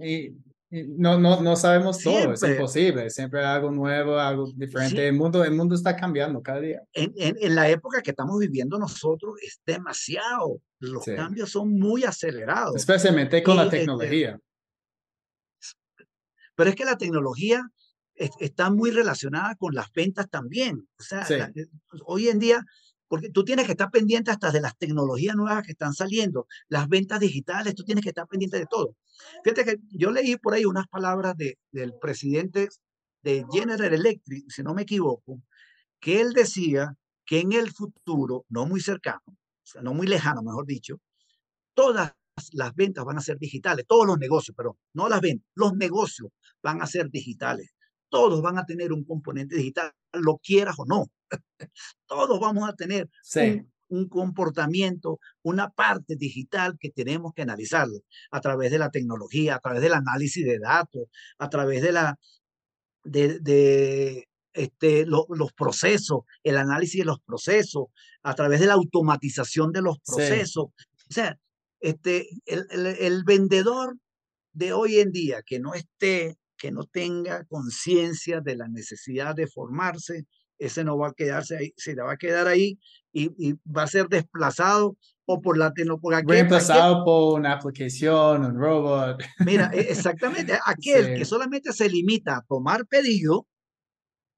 A: no, no, no sabemos todo, es imposible. Siempre hay algo nuevo, algo diferente. El, mundo, el mundo está cambiando cada día.
B: En, en, la época que estamos viviendo nosotros es demasiado. Los cambios son muy acelerados.
A: Especialmente con la este, tecnología.
B: pero es que la tecnología está muy relacionada con las ventas también. O sea, hoy en día porque tú tienes que estar pendiente hasta de las tecnologías nuevas que están saliendo, las ventas digitales, tú tienes que estar pendiente de todo. Fíjate que yo leí por ahí unas palabras de, del presidente de General Electric, si no me equivoco, que él decía que en el futuro, no muy cercano, o sea, no muy lejano, mejor dicho, todas las ventas van a ser digitales, todos los negocios, pero no las ventas, los negocios van a ser digitales. Todos van a tener un componente digital, lo quieras o no. Todos vamos a tener un, comportamiento, una parte digital que tenemos que analizar a través de la tecnología, a través del análisis de datos, a través de la de, este, los procesos, el análisis de los procesos, a través de la automatización de los procesos. O sea, este, el, el, vendedor de hoy en día que no esté, que no tenga conciencia de la necesidad de formarse, ese no va a quedarse ahí, se va a quedar ahí y, y va a ser desplazado o por la tecnología.
A: Reemplazado por una aplicación, un robot.
B: Mira, e, exactamente, aquel que solamente se limita a tomar pedido,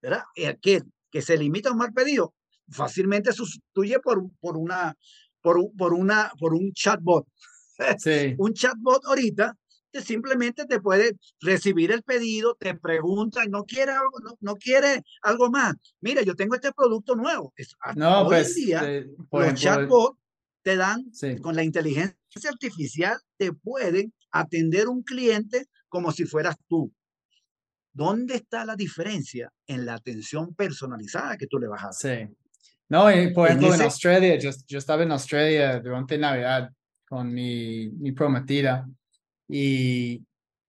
B: ¿verdad? Y aquel que se limita a tomar pedido, fácilmente sustituye por, por, una, por, por, una, por un chatbot. Sí. un chatbot ahorita simplemente te puede recibir el pedido, te pregunta, no quiere algo, no, no quiere algo más. Mira, yo tengo este producto nuevo.
A: no,
B: hoy
A: pues,
B: en día,
A: eh,
B: los chatbots te dan, con la inteligencia artificial, te pueden atender un cliente como si fueras tú. ¿Dónde está la diferencia en la atención personalizada que tú le vas a dar?
A: Sí. No, por ejemplo, en, Australia, yo, yo, estaba en Australia durante Navidad con mi, mi prometida y,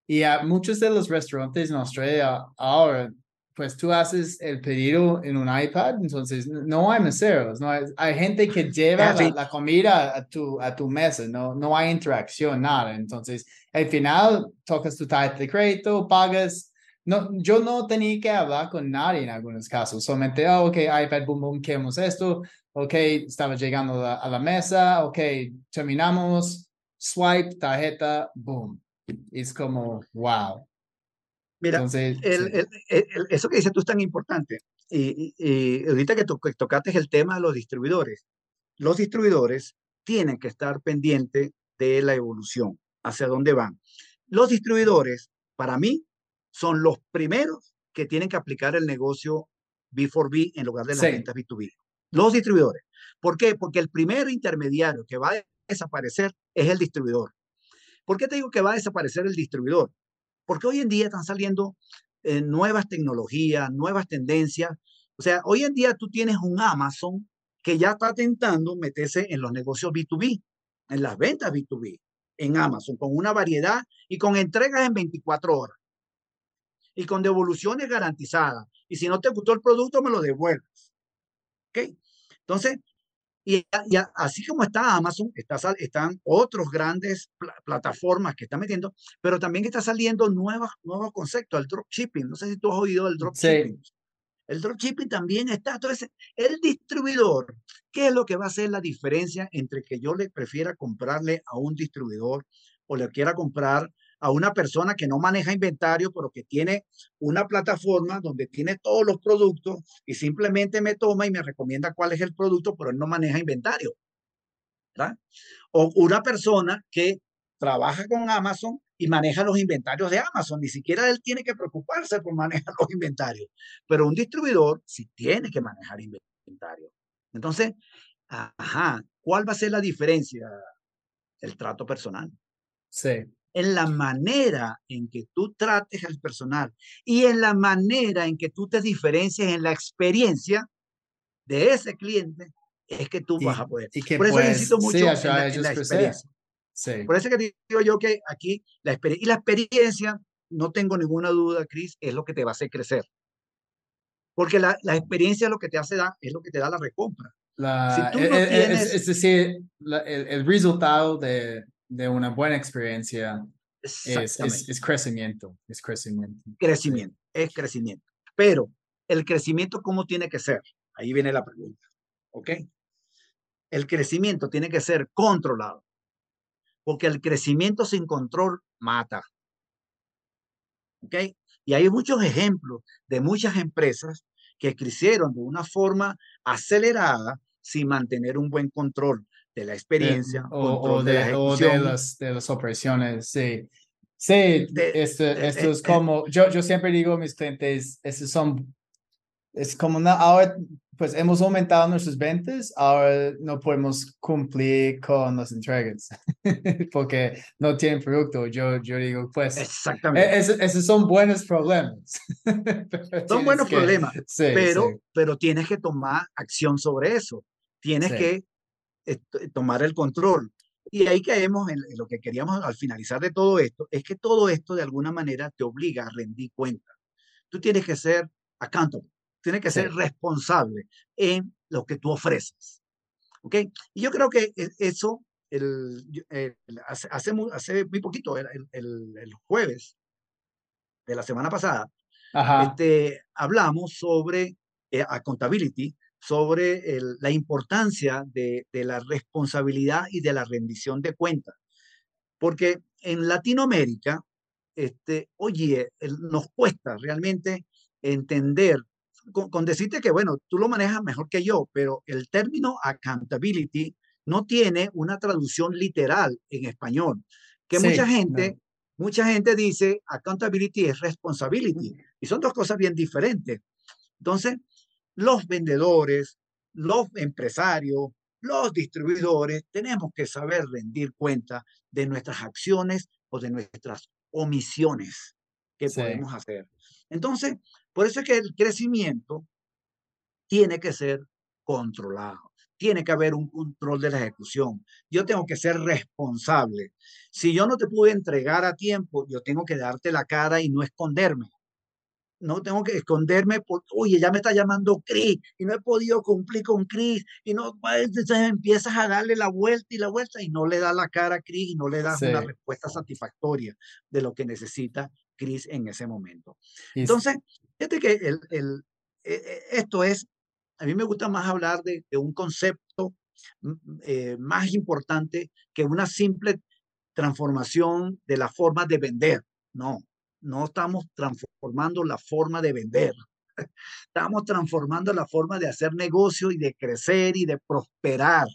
A: y a muchos de los restaurantes en Australia ahora pues tú haces el pedido en un iPad, entonces no hay meseros, no hay, hay gente que lleva ah, la, comida a tu, a tu mesa, no, no hay interacción, nada. Entonces, al final, tocas tu tarjeta de crédito, pagas. No, yo no tenía que hablar con nadie en algunos casos, solamente, oh, ok, iPad, boom, boom, queremos esto, ok, estaba llegando a la, mesa, ok, terminamos, swipe, tarjeta, boom. Es como, wow.
B: Mira, eso que dices tú es tan importante. Y, ahorita que, tocaste el tema de los distribuidores, los distribuidores tienen que estar pendientes de la evolución, hacia dónde van. Los distribuidores, para mí, son los primeros que tienen que aplicar el negocio B4B en lugar de las ventas B2B. Los distribuidores. ¿Por qué? Porque el primer intermediario que va a desaparecer es el distribuidor. ¿Por qué te digo que va a desaparecer el distribuidor? Porque hoy en día están saliendo eh, nuevas tecnologías, nuevas tendencias. O sea, hoy en día tú tienes un Amazon que ya está tentando meterse en los negocios B2B, en las ventas B2B, en Amazon, con una variedad y con entregas en 24 horas. Y con devoluciones garantizadas. Y si no te gustó el producto, me lo devuelves. ¿Ok? Entonces, y, así como está Amazon, está, están otros grandes plataformas que están metiendo, pero también está saliendo nuevos, nuevos conceptos, el dropshipping. No sé si tú has oído del dropshipping. Sí. El dropshipping también está. Entonces, el distribuidor, ¿qué es lo que va a hacer la diferencia entre que yo le prefiera comprarle a un distribuidor o le quiera comprar a una persona que no maneja inventario, pero que tiene una plataforma donde tiene todos los productos y simplemente me toma y me recomienda cuál es el producto, pero él no maneja inventario. O una persona que trabaja con Amazon y maneja los inventarios de Amazon. Ni siquiera él tiene que preocuparse por manejar los inventarios. Pero un distribuidor sí tiene que manejar inventario. Entonces, ajá, ¿cuál va a ser la diferencia? El trato personal.
A: Sí
B: en la manera en que tú trates al personal y en la manera en que tú te diferencias en la experiencia de ese cliente, es que tú vas a poder. Por eso necesito mucho en, la, experiencia. Por eso que digo yo que aquí la experiencia, y la experiencia, no tengo ninguna duda, Cris, es lo que te va a hacer crecer. Porque la, la experiencia es lo que te hace dar, es lo que te da la recompra.
A: La, si tú no tienes, es, decir, el, el, resultado de, de una buena experiencia es, es, crecimiento, es crecimiento.
B: Crecimiento, es crecimiento. Pero el crecimiento, ¿cómo tiene que ser? Ahí viene la pregunta. ¿Ok? El crecimiento tiene que ser controlado. Porque el crecimiento sin control mata. ¿Ok? Y hay muchos ejemplos de muchas empresas que crecieron de una forma acelerada sin mantener un buen control de la experiencia
A: o, de, de, las, de las operaciones, sí. Sí, esto, esto es como, yo, yo siempre digo a mis clientes, estos son, es como una, ahora pues hemos aumentado nuestras ventas, ahora no podemos cumplir con las entregas porque no tienen producto. Yo, yo digo, pues,
B: Exactamente.
A: esos son buenos problemas.
B: son buenos problemas, pero, pero tienes que tomar acción sobre eso. Tienes que tomar el control. Y ahí caemos en, lo que queríamos al finalizar de todo esto, es que todo esto de alguna manera te obliga a rendir cuenta. Tú tienes que ser accountable, tienes que ser responsable en lo que tú ofreces. ¿Ok? Y yo creo que e, eso, el, hace, hace, muy poquito, el, el, jueves de la semana pasada, Este, hablamos sobre eh, accountability, sobre la importancia de, de, la responsabilidad y de la rendición de cuentas. Porque en Latinoamérica, este, oye, nos cuesta realmente entender, con, decirte que, bueno, tú lo manejas mejor que yo, pero el término accountability no tiene una traducción literal en español, que mucha gente... Mucha gente dice accountability es responsibility y son dos cosas bien diferentes. Entonces, los vendedores, los empresarios, los distribuidores, tenemos que saber rendir cuenta de nuestras acciones o de nuestras omisiones que podemos hacer. Entonces, por eso es que el crecimiento tiene que ser controlado. Tiene que haber un control de la ejecución. Yo tengo que ser responsable. Si yo no te pude entregar a tiempo, yo tengo que darte la cara y no esconderme no tengo que esconderme porque, oye, ya me está llamando Chris y no he podido cumplir con Chris y no, pues, entonces empiezas a darle la vuelta y la vuelta y no le da la cara a Chris y no le das una respuesta satisfactoria de lo que necesita Chris en ese momento. Entonces, fíjate que el, el, e, e, esto es, a mí me gusta más hablar de, de un concepto eh, más importante que una simple transformación de la forma de vender. No, no estamos transformando la forma de vender. Estamos transformando la forma de hacer negocio y de crecer y de prosperar.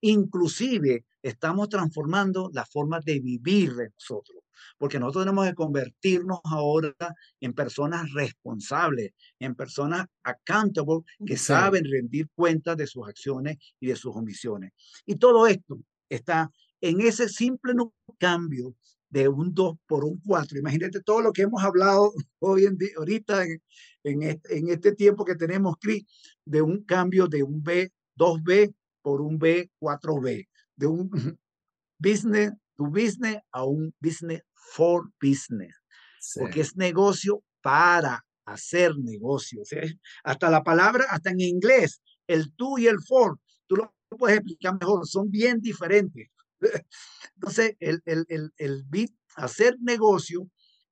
B: Inclusive estamos transformando la forma de vivir de nosotros, porque nosotros tenemos que convertirnos ahora en personas responsables, en personas accountable que saben rendir cuentas de sus acciones y de sus omisiones. Y todo esto está en ese simple cambio de un 2 por un 4. Imagínate todo lo que hemos hablado hoy en día, ahorita en, este, en este tiempo que tenemos, Chris, de un cambio de un B, 2B por un B, 4B, de un business to business a un business for business, porque es negocio para hacer negocios. Hasta la palabra, hasta en inglés, el tú y el for, tú lo puedes explicar mejor, son bien diferentes. Entonces, el, el, el, el bit, hacer negocio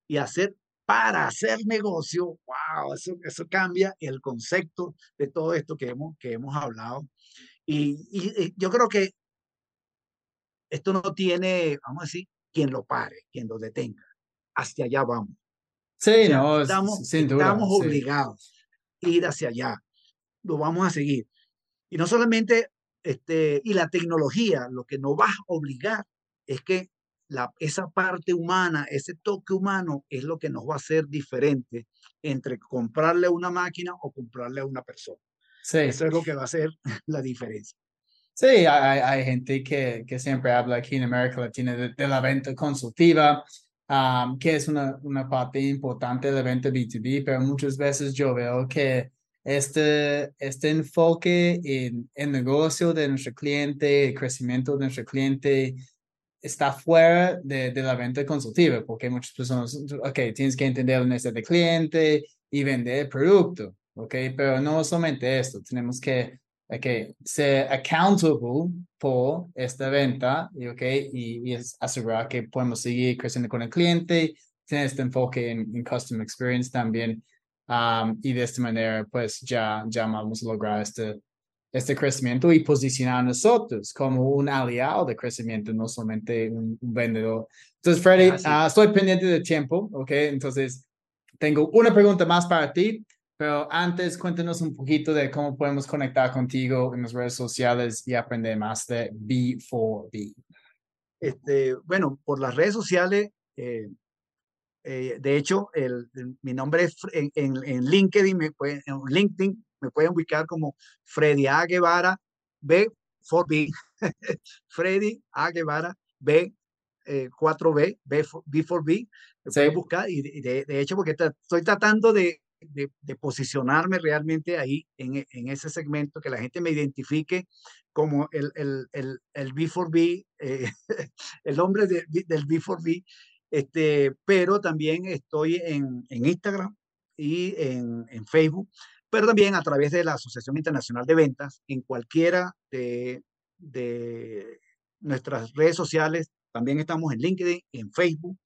B: y hacer para hacer negocio, wow, eso, eso cambia el concepto de todo esto que hemos, que hemos hablado. Y, y, yo creo que esto no tiene, vamos a decir, quien lo pare, quien lo detenga. Hacia allá vamos.
A: Sí, no,
B: estamos, estamos obligados a ir hacia allá. Lo vamos a seguir. Y no solamente este, y la tecnología lo que nos va a obligar es que la, esa parte humana, ese toque humano es lo que nos va a hacer diferente entre comprarle una máquina o comprarle a una persona. Sí. Eso es lo que va a hacer la diferencia.
A: Sí, hay, hay gente que, que, siempre habla aquí en América Latina de, la venta consultiva, que es una, una parte importante de la venta B2B, pero muchas veces yo veo que este, este enfoque en el negocio de nuestro cliente, el crecimiento de nuestro cliente, está fuera de, de, la venta consultiva, porque muchas personas, ok, tienes que entender la necesidad del cliente y vender el producto, ok, pero no solamente esto, tenemos que okay, ser accountable por esta venta y, okay, y, y asegurar que podemos seguir creciendo con el cliente, tener este enfoque en, en customer experience también y de esta manera, pues ya, ya vamos a lograr este, este crecimiento y posicionar a nosotros como un aliado de crecimiento, no solamente un, vendedor. Entonces, Freddy, ah, estoy pendiente de tiempo, ¿ok? Entonces, tengo una pregunta más para ti, pero antes cuéntanos un poquito de cómo podemos conectar contigo en las redes sociales y aprender más de B4B.
B: Este, bueno, por las redes sociales, eh, eh, de hecho, el, mi nombre es en, en, LinkedIn, me pueden, en LinkedIn me pueden ubicar como Freddy A. Guevara B4B. Freddy A. Guevara B. 4B, B, 4 b me pueden buscar y de, de, hecho porque estoy tratando de, de, de, posicionarme realmente ahí en, en, ese segmento, que la gente me identifique como el, el, el, el B4B, eh, el hombre del B4B, este, pero también estoy en, Instagram y en, Facebook pero también a través de la Asociación Internacional de Ventas en cualquiera de, nuestras redes sociales. También estamos en LinkedIn, en Facebook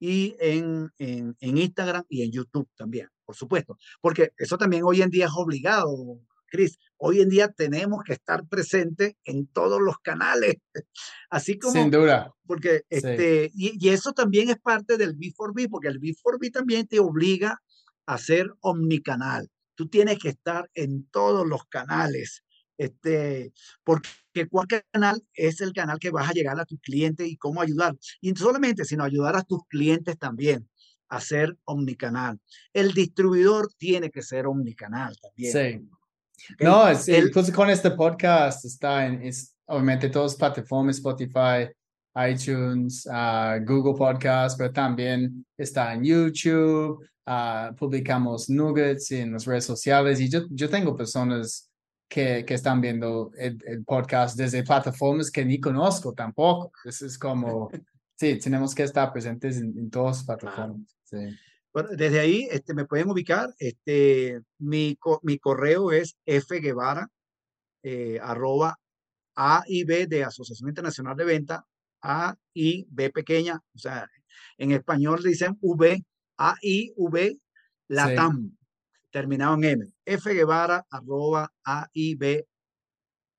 B: y en, en, Instagram y en YouTube también, por supuesto. Porque eso también hoy en día es obligado, Cris. Hoy en día tenemos que estar presentes en todos los canales. Así como...
A: Sin duda.
B: Porque este, y, y, eso también es parte del B4B, porque el B4B también te obliga a ser omnicanal. Tú tienes que estar en todos los canales este, porque cualquier canal es el canal que vas a llegar a tu cliente y cómo ayudar. Y no solamente, sino ayudar a tus clientes también a ser omnicanal. El distribuidor tiene que ser omnicanal también.
A: Sí. No, es, el, con este podcast está en, es, obviamente todas plataformas, Spotify, iTunes, uh, Google Podcast, pero también está en YouTube. Uh, publicamos nuggets en las redes sociales y yo, yo tengo personas que, que están viendo el, el, podcast desde plataformas que ni conozco tampoco. Eso es como, sí, tenemos que estar presentes en, en todas las plataformas. Sí.
B: Bueno, desde ahí este, me pueden ubicar. Este, mi, mi correo es fguevara, eh, arroba A y B de Asociación Internacional de Venta, A y B pequeña, o sea, en español dicen V, A y V, Latam. Sí terminado en M. F Guevara, arroba A, I, B,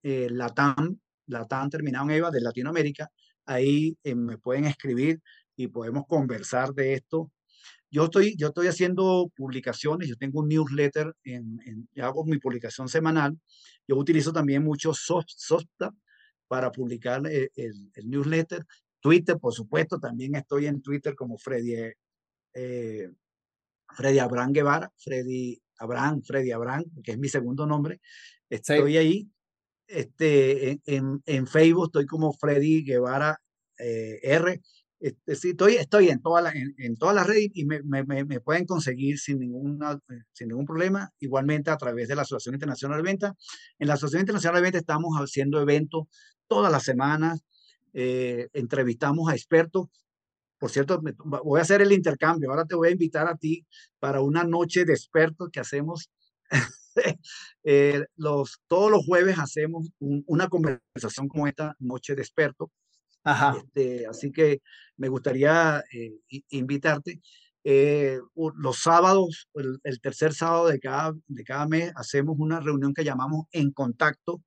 B: eh, Latam, Latam terminado en EVA de Latinoamérica. Ahí eh, me pueden escribir y podemos conversar de esto. Yo estoy, yo estoy haciendo publicaciones, yo tengo un newsletter, en, en hago mi publicación semanal. Yo utilizo también mucho soft, para publicar el, el, el, newsletter. Twitter, por supuesto, también estoy en Twitter como Freddy, eh, Freddy Abraham Guevara, Freddy Abraham, Freddy Abraham, que es mi segundo nombre. Estoy sí. ahí. Este, en, en, Facebook estoy como Freddy Guevara eh, R. Estoy, estoy en, toda la, en, todas las redes y me, me, pueden conseguir sin, ninguna, sin ningún problema. Igualmente a través de la Asociación Internacional de Venta. En la Asociación Internacional de Venta estamos haciendo eventos todas las semanas. Eh, entrevistamos a expertos por cierto, voy a hacer el intercambio. Ahora te voy a invitar a ti para una noche de expertos que hacemos. eh, los, todos los jueves hacemos un, una conversación como esta, noche de expertos.
A: Ajá.
B: Este, así que me gustaría eh, invitarte. Eh, los sábados, el, el, tercer sábado de cada, de cada mes, hacemos una reunión que llamamos En Contacto,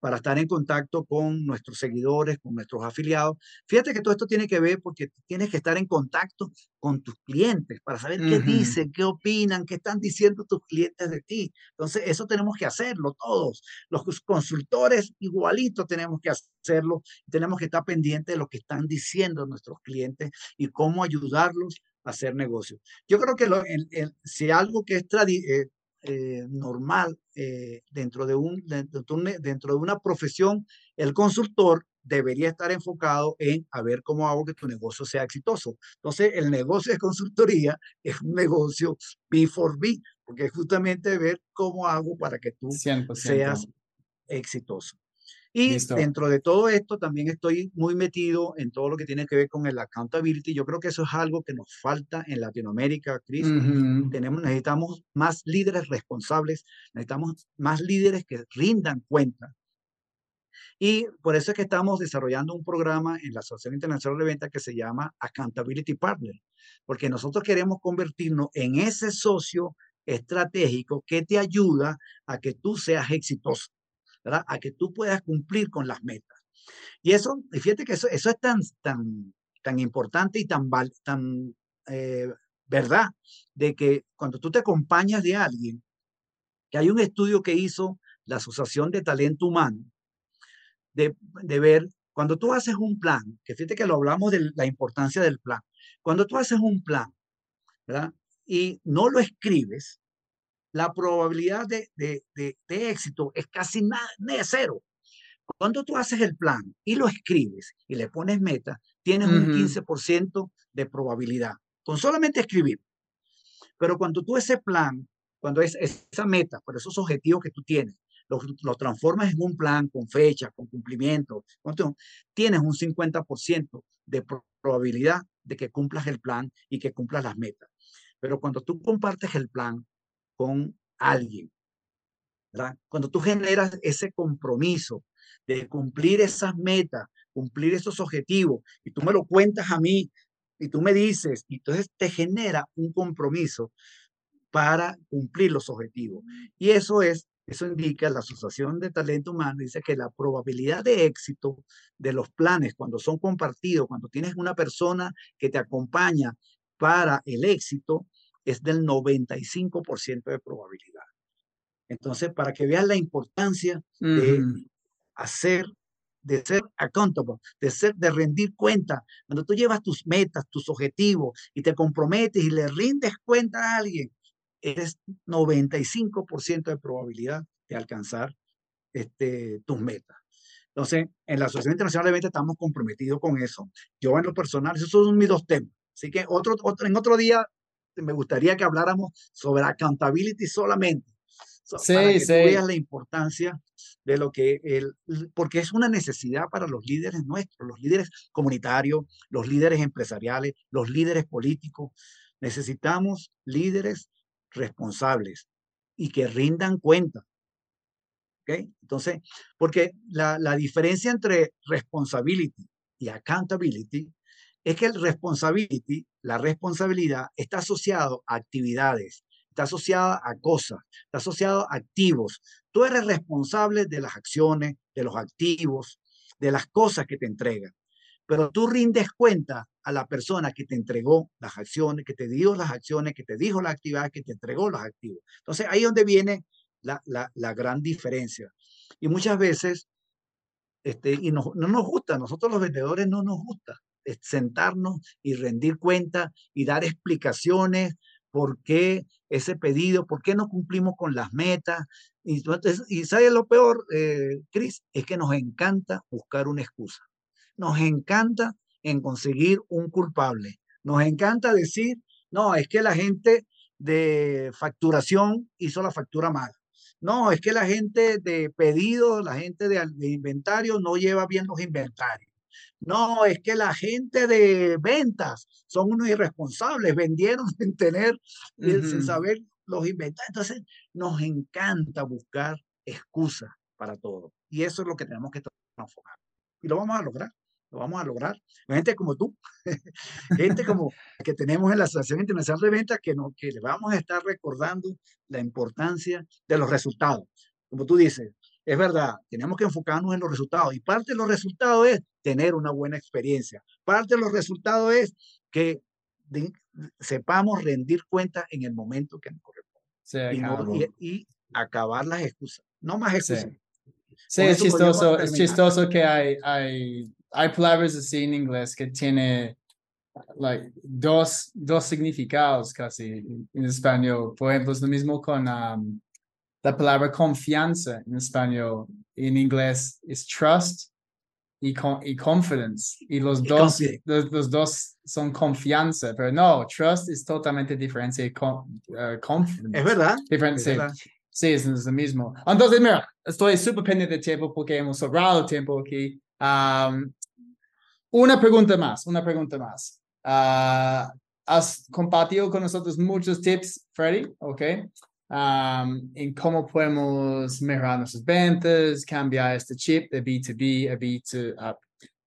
B: para estar en contacto con nuestros seguidores, con nuestros afiliados. Fíjate que todo esto tiene que ver porque tienes que estar en contacto con tus clientes para saber uh -huh. qué dicen, qué opinan, qué están diciendo tus clientes de ti. Entonces, eso tenemos que hacerlo todos. Los consultores igualito tenemos que hacerlo. Tenemos que estar pendientes de lo que están diciendo nuestros clientes y cómo ayudarlos a hacer negocios. Yo creo que lo, el, el, si algo que es eh, eh, normal eh, dentro, de un, dentro, dentro de una profesión, el consultor debería estar enfocado en a ver cómo hago que tu negocio sea exitoso. Entonces, el negocio de consultoría es un negocio B4B, porque es justamente ver cómo hago para que tú 100%. seas exitoso. Y Listo. dentro de todo esto también estoy muy metido en todo lo que tiene que ver con el accountability. Yo creo que eso es algo que nos falta en Latinoamérica, Chris. Uh -huh. Tenemos, necesitamos más líderes responsables, necesitamos más líderes que rindan cuenta. Y por eso es que estamos desarrollando un programa en la Asociación Internacional de Ventas que se llama Accountability Partner, porque nosotros queremos convertirnos en ese socio estratégico que te ayuda a que tú seas exitoso. A que tú puedas cumplir con las metas. Y eso, y fíjate que eso, eso es tan, tan, tan importante y tan, tan eh, verdad, de que cuando tú te acompañas de alguien, que hay un estudio que hizo la Asociación de Talento Humano, de, de ver, cuando tú haces un plan, que fíjate que lo hablamos de la importancia del plan, cuando tú haces un plan, ¿verdad? Y no lo escribes, la probabilidad de, de, de, de éxito es casi nada, cero. Cuando tú haces el plan y lo escribes y le pones meta, tienes uh -huh. un 15% de probabilidad con solamente escribir. Pero cuando tú ese plan, cuando es esa meta, por esos objetivos que tú tienes, los, los transformas en un plan con fecha, con cumplimiento, tienes un 50% de probabilidad de que cumplas el plan y que cumplas las metas. Pero cuando tú compartes el plan con alguien. Cuando tú generas ese compromiso de cumplir esas metas, cumplir esos objetivos, y tú me lo cuentas a mí, y tú me dices, y entonces te genera un compromiso para cumplir los objetivos. Y eso es, eso indica la Asociación de Talento Humano, dice que la probabilidad de éxito de los planes cuando son compartidos, cuando tienes una persona que te acompaña para el éxito, es del 95% de probabilidad. Entonces, para que veas la importancia de hacer, de ser accountable, de ser, de rendir cuenta, cuando tú llevas tus metas, tus objetivos y te comprometes y le rindes cuenta a alguien, eres 95% de probabilidad de alcanzar este, tus metas. Entonces, en la Asociación Internacional de Ventas estamos comprometidos con eso. Yo en lo personal, esos son mis dos temas. Así que otro, otro, en otro día me gustaría que habláramos sobre accountability solamente.
A: Sí, para que sí.
B: veas la importancia de lo que el, porque es una necesidad para los líderes nuestros, los líderes comunitarios, los líderes empresariales, los líderes políticos. Necesitamos líderes responsables y que rindan cuenta. ¿Ok? Entonces, porque la, la diferencia entre responsibility y accountability es que el responsibility, la responsabilidad, está asociado a actividades, está asociada a cosas, está asociado a activos. Tú eres responsable de las acciones, de los activos, de las cosas que te entregan. Pero tú rindes cuenta a la persona que te entregó las acciones, que te dio las acciones, que te dijo la actividad, que te entregó los activos. Entonces ahí es donde viene la, la, la gran diferencia. Y muchas veces, este, y no, no nos gusta, nosotros los vendedores no nos gusta sentarnos y rendir cuenta y dar explicaciones por qué ese pedido, por qué no cumplimos con las metas. Y, y ¿sabes lo peor, eh, Cris? Es que nos encanta buscar una excusa. Nos encanta en conseguir un culpable. Nos encanta decir, no, es que la gente de facturación hizo la factura mal. No, es que la gente de pedido, la gente de inventario no lleva bien los inventarios. No, es que la gente de ventas son unos irresponsables, vendieron sin tener, uh -huh. sin saber los inventarios. Entonces, nos encanta buscar excusas para todo. Y eso es lo que tenemos que transformar. Y lo vamos a lograr. Lo vamos a lograr. Gente como tú, gente como que tenemos en la Asociación Internacional de Ventas, que, no, que le vamos a estar recordando la importancia de los resultados. Como tú dices, es verdad, tenemos que enfocarnos en los resultados y parte de los resultados es tener una buena experiencia. Parte de los resultados es que de, sepamos rendir cuenta en el momento que nos corresponde
A: sí,
B: y, no, y, y, acabar las excusas, no más excusas.
A: Sí, sí es chistoso, es chistoso que hay, hay, hay palabras así en inglés que tiene like, dos, dos significados casi en español. Por ejemplo, es lo mismo con... Um, la palabra confianza en español, en inglés es trust y, con, y confidence. Y los y dos, los, los, dos son confianza, pero no, trust es totalmente diferente de con, uh, confidence.
B: Es verdad.
A: Diferente,
B: es
A: sí.
B: verdad.
A: Sí, es, es, lo mismo. Entonces, mira, estoy súper pendiente de tiempo porque hemos sobrado tiempo aquí. Um, una pregunta más, una pregunta más. Uh, has compartido con nosotros muchos tips, Freddy, ¿ok? Um, en cómo podemos mejorar nuestras ventas, cambiar este chip de B2B a B2, uh,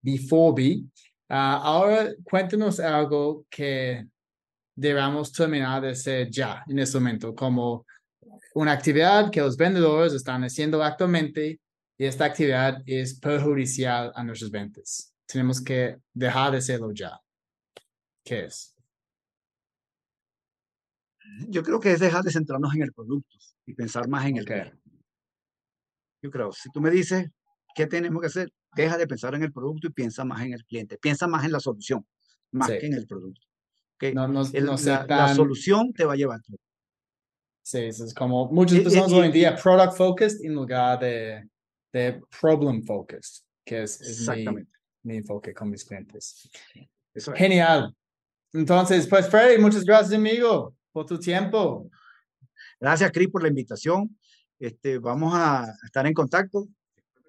A: B4B. Uh, ahora cuéntanos algo que debamos terminar de hacer ya en este momento, como una actividad que los vendedores están haciendo actualmente y esta actividad es perjudicial a nuestras ventas. Tenemos que dejar de hacerlo ya. ¿Qué es?
B: Yo creo que es dejar de centrarnos en el producto y pensar más en el
A: okay.
B: cliente. Yo creo, si tú me dices qué tenemos que hacer, deja de pensar en el producto y piensa más en el cliente, piensa más en la solución, más sí. que en el producto. ¿Okay?
A: No, no,
B: el,
A: no
B: la,
A: tan...
B: la, solución te va a llevar.
A: Sí, eso es como muchas personas hoy en día product focused en lugar de, de problem focused, que es, es mi, mi, enfoque con mis clientes.
B: Eso es.
A: Genial. Entonces, pues Freddy, muchas gracias, amigo por tu tiempo.
B: Gracias, Cris, por la invitación. Este, vamos a estar en contacto.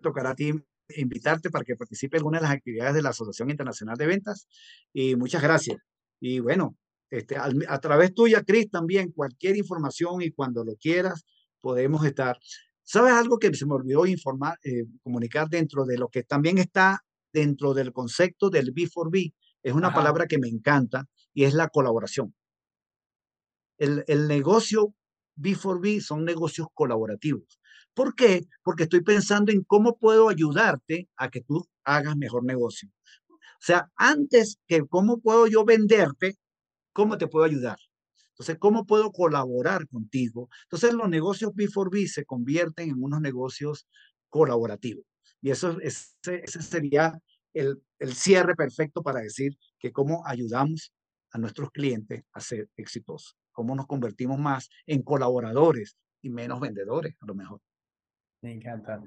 B: Tocará a ti invitarte para que participe en alguna de las actividades de la Asociación Internacional de Ventas. Y muchas gracias. Y bueno, este, a, a través tuya, Cris, también cualquier información y cuando lo quieras, podemos estar. ¿Sabes algo que se me olvidó informar, eh, comunicar dentro de lo que también está dentro del concepto del B4B? Es una palabra que me encanta y es la colaboración. El, el negocio B4B son negocios colaborativos. ¿Por qué? Porque estoy pensando en cómo puedo ayudarte a que tú hagas mejor negocio. O sea, antes que cómo puedo yo venderte, ¿cómo te puedo ayudar? Entonces, ¿cómo puedo colaborar contigo? Entonces, los negocios B4B se convierten en unos negocios colaborativos. Y eso ese, sería el, el cierre perfecto para decir que cómo ayudamos a nuestros clientes a ser exitosos, cómo nos convertimos más en colaboradores y menos vendedores, a lo mejor.
A: Me encanta.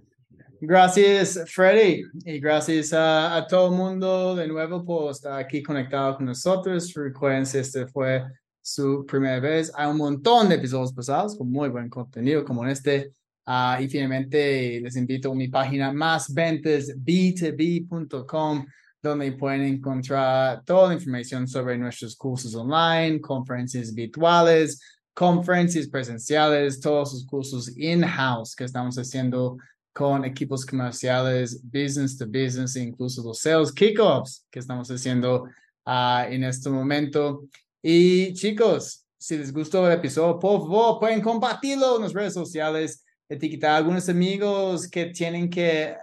A: Gracias, Freddy, y gracias a, todo el mundo de nuevo por estar aquí conectado con nosotros. Recuerden si este fue su primera vez. Hay un montón de episodios pasados con muy buen contenido como este. Uh, y finalmente les invito a mi página más ventas b2b.com donde pueden encontrar toda la información sobre nuestros cursos online, conferencias virtuales, conferencias presenciales, todos los cursos in-house que estamos haciendo con equipos comerciales, business to business, incluso los sales kickoffs que estamos haciendo uh, en este momento. Y chicos, si les gustó el episodio, por favor, pueden compartirlo en las redes sociales, etiquetar a algunos amigos que tienen que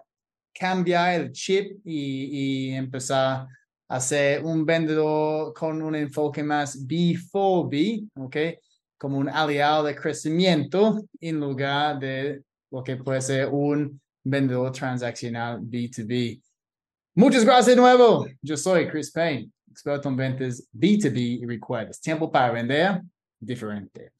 A: cambiar el chip y, y empezar a ser un vendedor con un enfoque más B4B, ¿ok? Como un aliado de crecimiento en lugar de lo que puede ser un vendedor transaccional B2B. Muchas gracias de nuevo. Yo soy Chris Payne, experto en ventas B2B y recuerdas, tiempo para vender diferente.